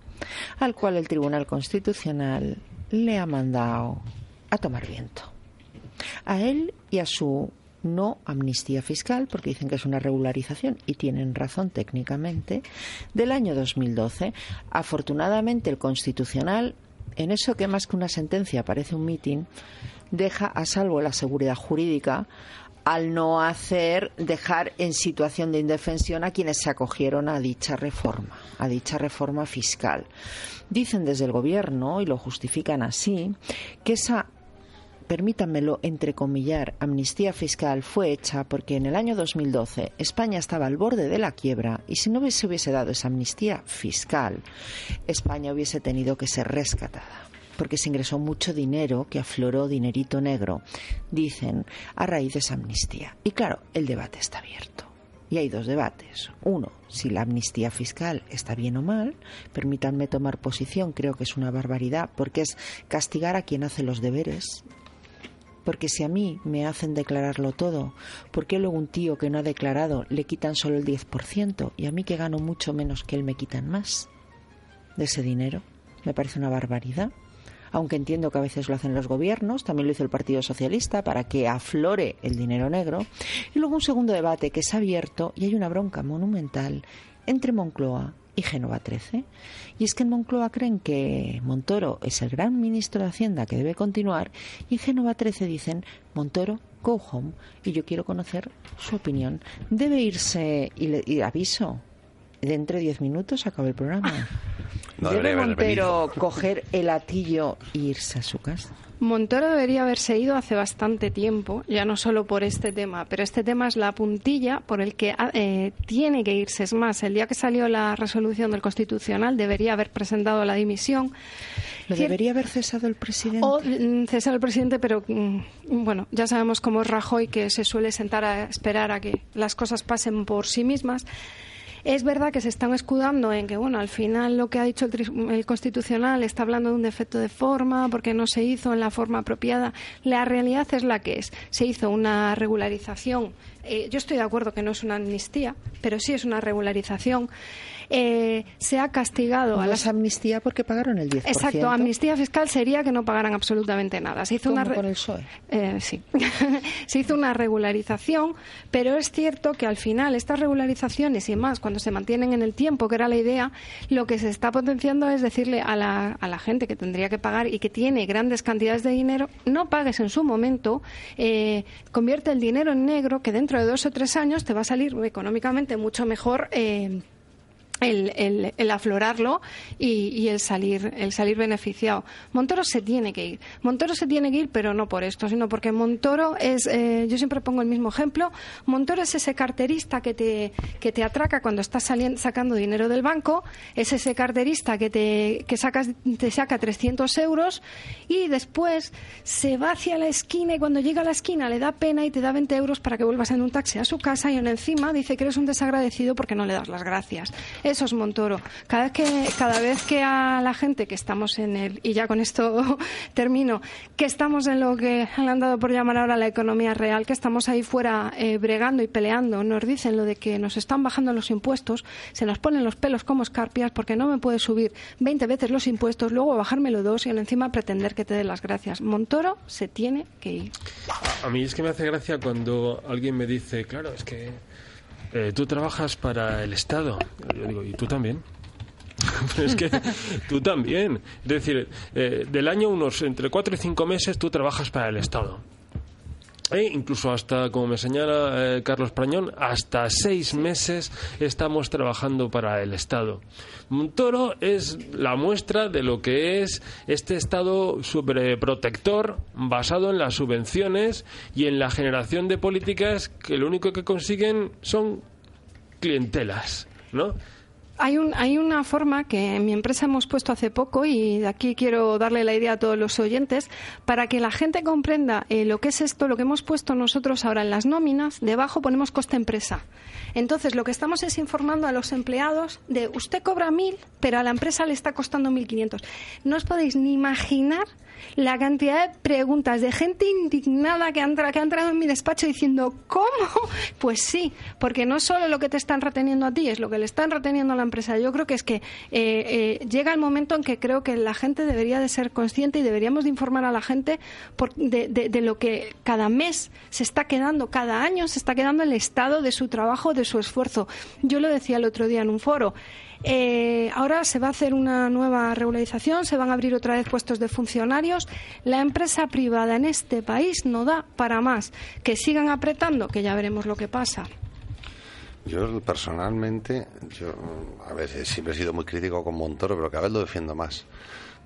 al cual el Tribunal Constitucional le ha mandado a tomar viento. A él y a su no amnistía fiscal, porque dicen que es una regularización y tienen razón técnicamente, del año 2012. Afortunadamente el Constitucional, en eso que más que una sentencia parece un mitin, deja a salvo la seguridad jurídica al no hacer dejar en situación de indefensión a quienes se acogieron a dicha reforma, a dicha reforma fiscal. Dicen desde el gobierno y lo justifican así que esa permítanmelo entrecomillar, amnistía fiscal fue hecha porque en el año 2012 España estaba al borde de la quiebra y si no se hubiese dado esa amnistía fiscal, España hubiese tenido que ser rescatada porque se ingresó mucho dinero que afloró dinerito negro, dicen, a raíz de esa amnistía. Y claro, el debate está abierto. Y hay dos debates. Uno, si la amnistía fiscal está bien o mal. Permítanme tomar posición, creo que es una barbaridad, porque es castigar a quien hace los deberes. Porque si a mí me hacen declararlo todo, ¿por qué luego un tío que no ha declarado le quitan solo el 10% y a mí que gano mucho menos que él me quitan más de ese dinero? Me parece una barbaridad aunque entiendo que a veces lo hacen los gobiernos, también lo hizo el Partido Socialista para que aflore el dinero negro. Y luego un segundo debate que es abierto y hay una bronca monumental entre Moncloa y Génova 13. Y es que en Moncloa creen que Montoro es el gran ministro de Hacienda que debe continuar y en Génova 13 dicen Montoro, go home. Y yo quiero conocer su opinión. Debe irse, y, le, y aviso, dentro de diez minutos acaba el programa. No ¿Debe Montero coger el atillo e irse a su casa? Montoro debería haberse ido hace bastante tiempo, ya no solo por este tema, pero este tema es la puntilla por el que eh, tiene que irse. Es más, el día que salió la resolución del Constitucional debería haber presentado la dimisión. ¿Lo debería haber cesado el presidente? O mm, el presidente, pero mm, bueno, ya sabemos cómo es Rajoy, que se suele sentar a esperar a que las cosas pasen por sí mismas. Es verdad que se están escudando en que, bueno, al final lo que ha dicho el, el Constitucional está hablando de un defecto de forma porque no se hizo en la forma apropiada. La realidad es la que es. Se hizo una regularización. Eh, yo estoy de acuerdo que no es una amnistía, pero sí es una regularización. Eh, se ha castigado a las amnistía porque pagaron el 10%. Exacto, amnistía fiscal sería que no pagaran absolutamente nada. Se hizo ¿Cómo una con el PSOE? Eh, sí. se hizo una regularización, pero es cierto que al final estas regularizaciones y más cuando se mantienen en el tiempo, que era la idea, lo que se está potenciando es decirle a la, a la gente que tendría que pagar y que tiene grandes cantidades de dinero, no pagues en su momento, eh, convierte el dinero en negro, que dentro de dos o tres años te va a salir económicamente mucho mejor. eh, el, el- el aflorarlo y, el salir el salir beneficiado. Montoro se tiene que ir. Montoro se tiene que ir, pero no por esto, sino porque Montoro es, eh, yo siempre pongo el mismo ejemplo, Montoro es ese carterista que te, que te atraca cuando estás saliendo, sacando dinero del banco, es ese carterista que te, que sacas, te saca 300 euros y después se va hacia la esquina y cuando llega a la esquina le da pena y te da 20 euros para que vuelvas en un taxi a su casa y aún encima dice que eres un desagradecido porque no le das las gracias. Es Montoro. Cada vez que, cada vez que a la gente que estamos en el, y ya con esto termino, que estamos en lo que le han dado por llamar ahora la economía real, que estamos ahí fuera eh, bregando y peleando, nos dicen lo de que nos están bajando los impuestos, se nos ponen los pelos como escarpias porque no me puedes subir 20 veces los impuestos, luego bajármelo dos y encima pretender que te dé las gracias. Montoro se tiene que ir. A mí es que me hace gracia cuando alguien me dice, claro, es que eh, tú trabajas para el Estado. Yo digo, ¿y tú también? es que tú también. Es decir, eh, del año unos entre cuatro y cinco meses tú trabajas para el Estado. E incluso hasta, como me señala eh, Carlos Prañón, hasta seis meses estamos trabajando para el Estado. Montoro es la muestra de lo que es este Estado sobreprotector basado en las subvenciones y en la generación de políticas que lo único que consiguen son clientelas, ¿no? Hay, un, hay una forma que en mi empresa hemos puesto hace poco y aquí quiero darle la idea a todos los oyentes para que la gente comprenda eh, lo que es esto, lo que hemos puesto nosotros ahora en las nóminas, debajo ponemos coste empresa. Entonces, lo que estamos es informando a los empleados de usted cobra mil, pero a la empresa le está costando mil quinientos. No os podéis ni imaginar la cantidad de preguntas de gente indignada que ha, entra- que ha entrado en mi despacho diciendo ¿cómo? Pues sí, porque no solo lo que te están reteniendo a ti, es lo que le están reteniendo a la empresa. Yo creo que es que eh, eh, llega el momento en que creo que la gente debería de ser consciente y deberíamos de informar a la gente por- de, de- de lo que cada mes se está quedando, cada año se está quedando el estado de su trabajo, de su esfuerzo. Yo lo decía el otro día en un foro. Eh, ahora se va a hacer una nueva regularización, se van a abrir otra vez puestos de funcionarios. La empresa privada en este país no da para más. Que sigan apretando, que ya veremos lo que pasa. Yo personalmente, yo a veces siempre he sido muy crítico con Montoro, pero cada vez lo defiendo más.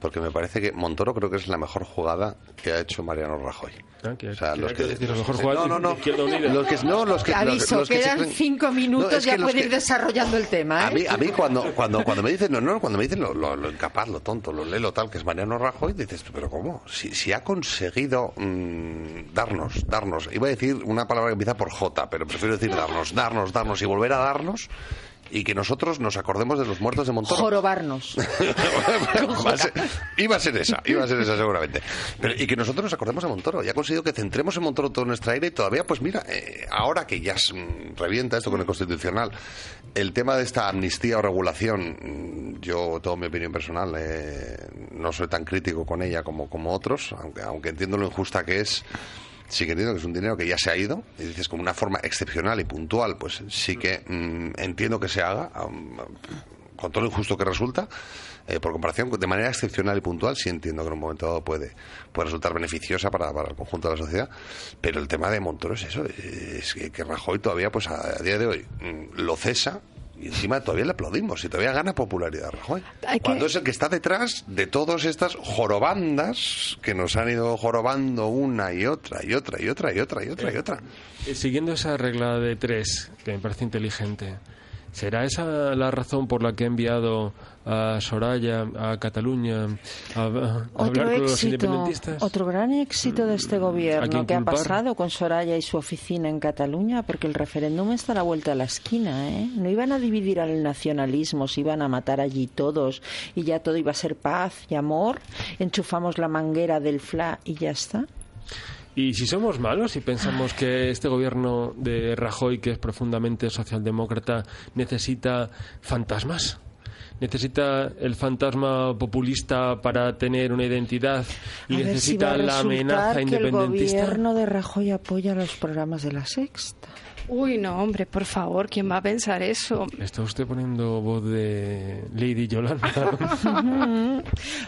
Porque me parece que Montoro creo que es la mejor jugada que ha hecho Mariano Rajoy. o sea, los que, decir, mejor no, no, no, de Izquierda Unida. los que no, los que los- aviso, los que se quedan creen- cinco minutos, No, es que ya los puede ir desarrollando el tema. ¿eh? A mí, a mí cuando, cuando, cuando me dicen, no, no, cuando me dicen lo, lo, lo incapaz, lo tonto, lo lelo tal, que es Mariano Rajoy, dices, tú, pero ¿cómo? Si, si ha conseguido mm, darnos, darnos, iba a decir una palabra que empieza por J, pero prefiero decir darnos, darnos, darnos y volver a darnos, y que nosotros nos acordemos de los muertos de Montoro. Jorobarnos. Va a ser- iba a ser esa, iba a ser esa seguramente. Pero, y que nosotros nos acordemos de Montoro. Y ha conseguido que centremos en Montoro todo nuestra aire y todavía, pues mira, eh, ahora que ya mm, revienta esto con el Constitucional, el tema de esta amnistía o regulación, mm, yo tengo mi opinión personal, eh, no soy tan crítico con ella como, como otros, aunque, aunque entiendo lo injusta que es. Sí que entiendo que es un dinero que ya se ha ido, y dices como una forma excepcional y puntual, pues sí que mm, entiendo que se haga, con todo lo injusto que resulta, eh, por comparación, de manera excepcional y puntual, sí entiendo que en un momento dado puede, puede resultar beneficiosa para, para el conjunto de la sociedad, pero el tema de Montoro es eso, es que, Rajoy todavía, pues a, a día de hoy, mm, lo cesa. Y encima todavía le aplaudimos y todavía gana popularidad Rajoy. Hay que- Cuando es el que está detrás de todas estas jorobandas que nos han ido jorobando una y otra y otra y otra y otra y otra y otra. Eh, Siguiendo esa regla de tres, que me parece inteligente, ¿será esa la razón por la que ha enviado a Soraya a Cataluña a, a hablar con los éxito, independentistas? otro gran éxito de este gobierno. ¿A ¿Qué ha pasado con Soraya y su oficina en Cataluña? Porque el referéndum está a la vuelta de la esquina, ¿eh? No iban a dividir al nacionalismo, se iban a matar allí todos y ya todo iba a ser paz y amor. Enchufamos la manguera del FLA y ya está. Y si somos malos y pensamos que este gobierno de Rajoy, que es profundamente socialdemócrata, necesita fantasmas, necesita el fantasma populista para tener una identidad y a ver si necesita va a la amenaza que el independentista. gobierno de Rajoy apoya los programas de la Sexta. Uy, no, hombre, por favor, ¿quién va a pensar eso? ¿Está usted poniendo voz de Lady Yolanda?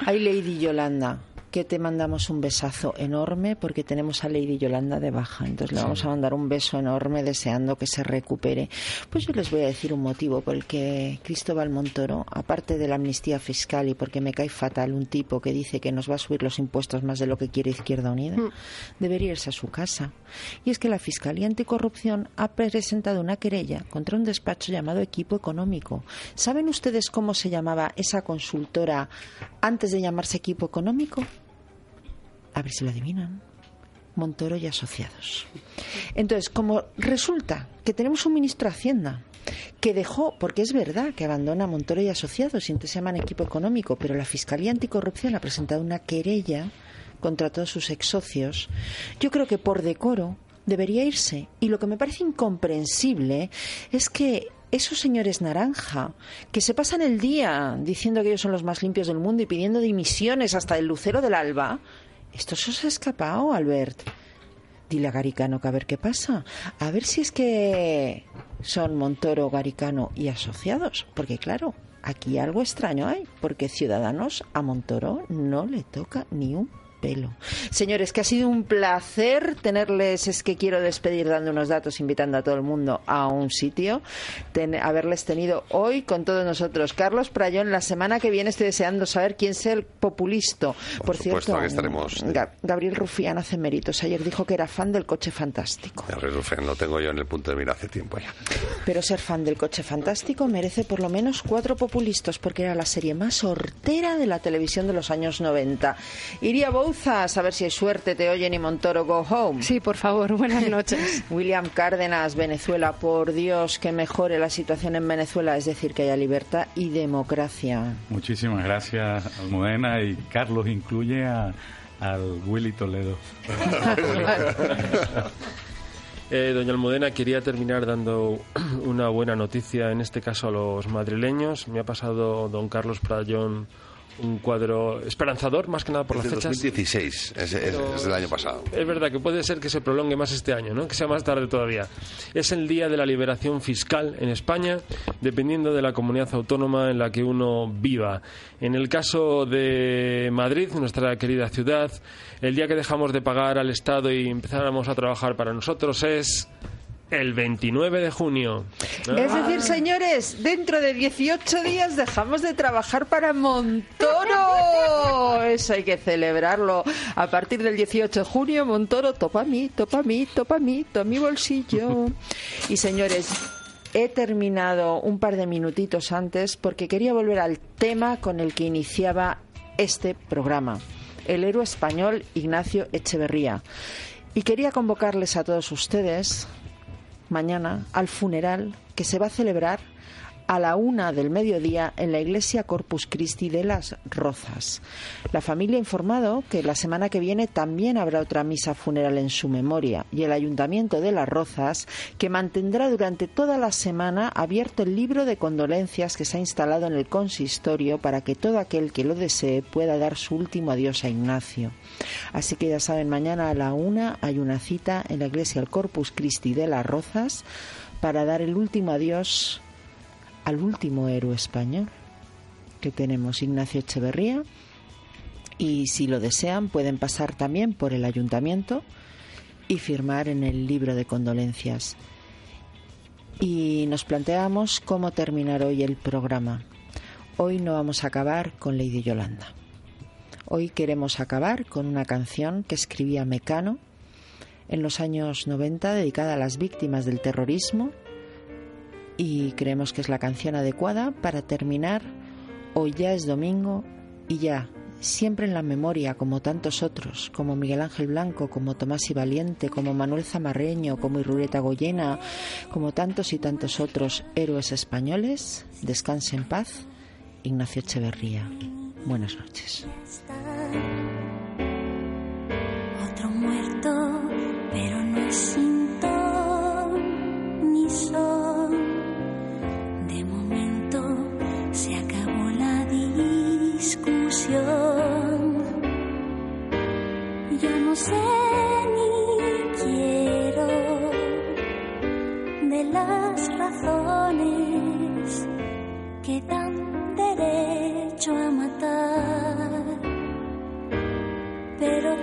Ay, Lady Yolanda, que te mandamos un besazo enorme porque tenemos a Lady Yolanda de baja. Entonces le vamos a mandar un beso enorme deseando que se recupere. Pues yo les voy a decir un motivo por el que Cristóbal Montoro, aparte de la amnistía fiscal y porque me cae fatal un tipo que dice que nos va a subir los impuestos más de lo que quiere Izquierda Unida, debería irse a su casa. Y es que la Fiscalía Anticorrupción ha presentado una querella contra un despacho llamado Equipo Económico. ¿Saben ustedes cómo se llamaba esa consultora antes de llamarse Equipo Económico? A ver si lo adivinan. Montoro y Asociados. Entonces, como resulta que tenemos un ministro de Hacienda que dejó, porque es verdad que abandona Montoro y Asociados y entonces se llaman equipo económico, pero la Fiscalía Anticorrupción ha presentado una querella contra todos sus ex socios, yo creo que por decoro debería irse. Y lo que me parece incomprensible es que esos señores naranja, que se pasan el día diciendo que ellos son los más limpios del mundo y pidiendo dimisiones hasta el lucero del alba, esto se os ha escapado, Albert. Dile a Garicano que a ver qué pasa. A ver si es que son Montoro, Garicano y asociados. Porque claro, aquí algo extraño hay. Porque Ciudadanos a Montoro no le toca ni un pelo. Señores, que ha sido un placer tenerles, es que quiero despedir dando unos datos, invitando a todo el mundo a un sitio, ten- haberles tenido hoy con todos nosotros. Carlos Prayón, la semana que viene estoy deseando saber quién sea el populista. Por, cierto, estaremos. Gabriel Rufián hace méritos. Ayer dijo que era fan del coche fantástico. Gabriel Rufián lo tengo yo en el punto de mira hace tiempo ya. Pero ser fan del coche fantástico merece por lo menos cuatro populistas, porque era la serie más hortera de la televisión de los años 90. Iría Bouzas, a ver si hay suerte, te oyen y Montoro go home. Sí, por favor, buenas noches. William Cárdenas, Venezuela, por Dios, que mejore la situación en Venezuela, es decir, que haya libertad y democracia. Muchísimas gracias, Almudena. Y Carlos incluye a, al Willy Toledo. Eh, doña Almudena, quería terminar dando una buena noticia, en este caso a los madrileños. Me ha pasado don Carlos Prayón un cuadro esperanzador, más que nada por Es las fechas. 2016, es, es- es del año pasado. Es verdad que puede ser que se prolongue más este año, ¿no? que sea más tarde todavía. Es el día de la liberación fiscal en España, dependiendo de la comunidad autónoma en la que uno viva. En el caso de Madrid, nuestra querida ciudad, el día que dejamos de pagar al Estado y empezáramos a trabajar para nosotros es el 29 de junio. Es decir, señores, dentro de 18 días dejamos de trabajar para Montoro. Eso hay que celebrarlo. A partir del 18 de junio, Montoro, topa a mí, topa a mí, topa a mí, topa mi bolsillo. Y señores, he terminado un par de minutitos antes porque quería volver al tema con el que iniciaba este programa. El héroe español Ignacio Echeverría. Y quería convocarles a todos ustedes mañana al funeral que se va a celebrar a la una del mediodía en la iglesia Corpus Christi de las Rozas. La familia ha informado que la semana que viene también habrá otra misa funeral en su memoria y el ayuntamiento de las Rozas que mantendrá durante toda la semana abierto el libro de condolencias que se ha instalado en el consistorio para que todo aquel que lo desee pueda dar su último adiós a Ignacio. Así que ya saben, mañana a la una hay una cita en la iglesia Corpus Christi de las Rozas para dar el último adiós al último héroe español que tenemos, Ignacio Echeverría. Y si lo desean, pueden pasar también por el ayuntamiento y firmar en el libro de condolencias. Y nos planteamos cómo terminar hoy el programa. Hoy no vamos a acabar con Lady Yolanda. Hoy queremos acabar con una canción que escribía Mecano en los años 90 dedicada a las víctimas del terrorismo y creemos que es la canción adecuada para terminar Hoy ya es domingo y ya, siempre en la memoria como tantos otros, como Miguel Ángel Blanco, como Tomás y Valiente, como Manuel Zamarreño, como Irureta Goyena, como tantos y tantos otros héroes españoles, descanse en paz, Ignacio Echeverría. Buenas noches. Otro muerto, pero no es ni Yo no sé ni quiero de las razones que dan derecho a matar pero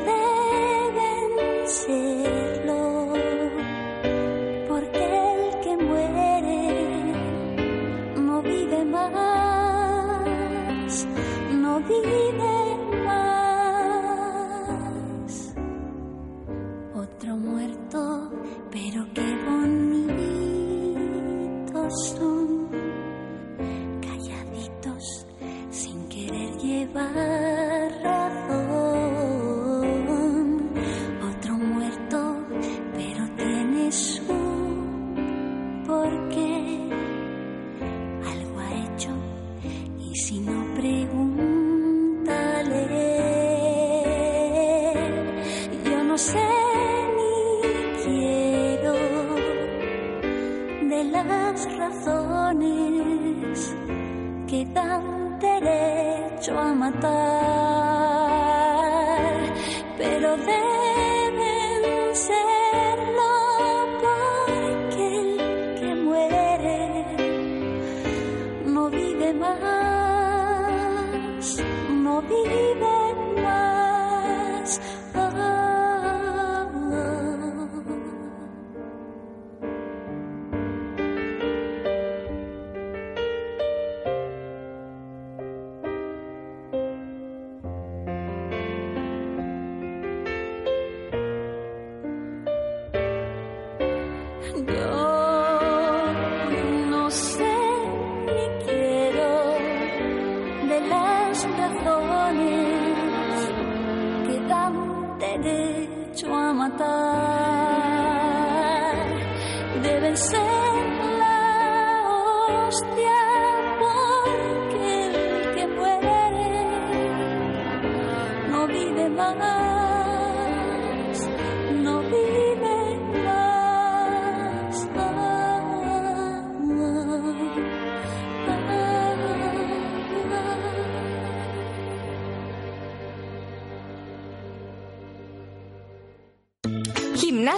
dan derecho a matar,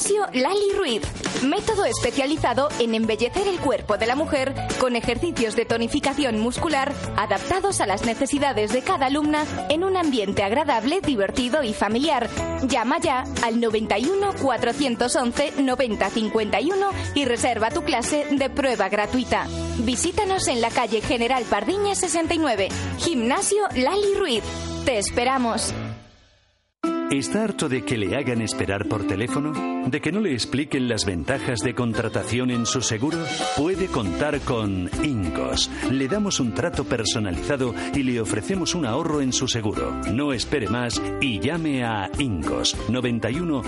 Gimnasio Lali Ruiz. Método especializado en embellecer el cuerpo de la mujer con ejercicios de tonificación muscular adaptados a las necesidades de cada alumna en un ambiente agradable, divertido y familiar. Llama ya al 91 411 90 51 y reserva tu clase de prueba gratuita. Visítanos en la calle General Pardiña 69. Gimnasio Lali Ruiz. Te esperamos. ¿Está harto de que le hagan esperar por teléfono? ¿De que no le expliquen las ventajas de contratación en su seguro? Puede contar con Ingos. Le damos un trato personalizado y le ofrecemos un ahorro en su seguro. No espere más y llame a Ingos 91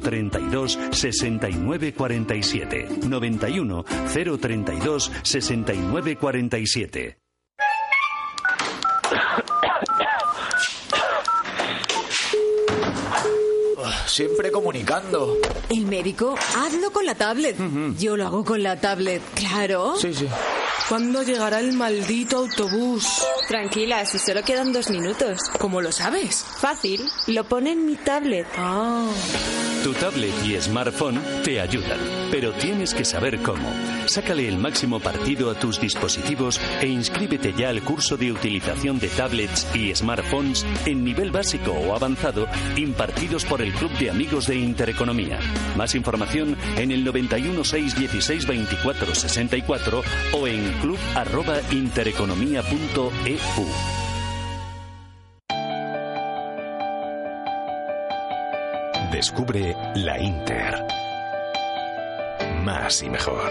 032 69 47. 91 032 69 47. Siempre comunicando. El médico, hazlo con la tablet. Yo lo hago con la tablet, claro. Sí, sí. ¿Cuándo llegará el maldito autobús? Tranquila, si solo quedan dos minutos. ¿Cómo lo sabes? Fácil, lo pone en mi tablet. Ah. Tu tablet y smartphone te ayudan, pero tienes que saber cómo. Sácale el máximo partido a tus dispositivos e inscríbete ya al curso de utilización de tablets y smartphones en nivel básico o avanzado impartidos por el Club de Amigos de Intereconomía. Más información en el 91 616 24 64 o en club@intereconomía.eu. Descubre la Inter. Más y mejor.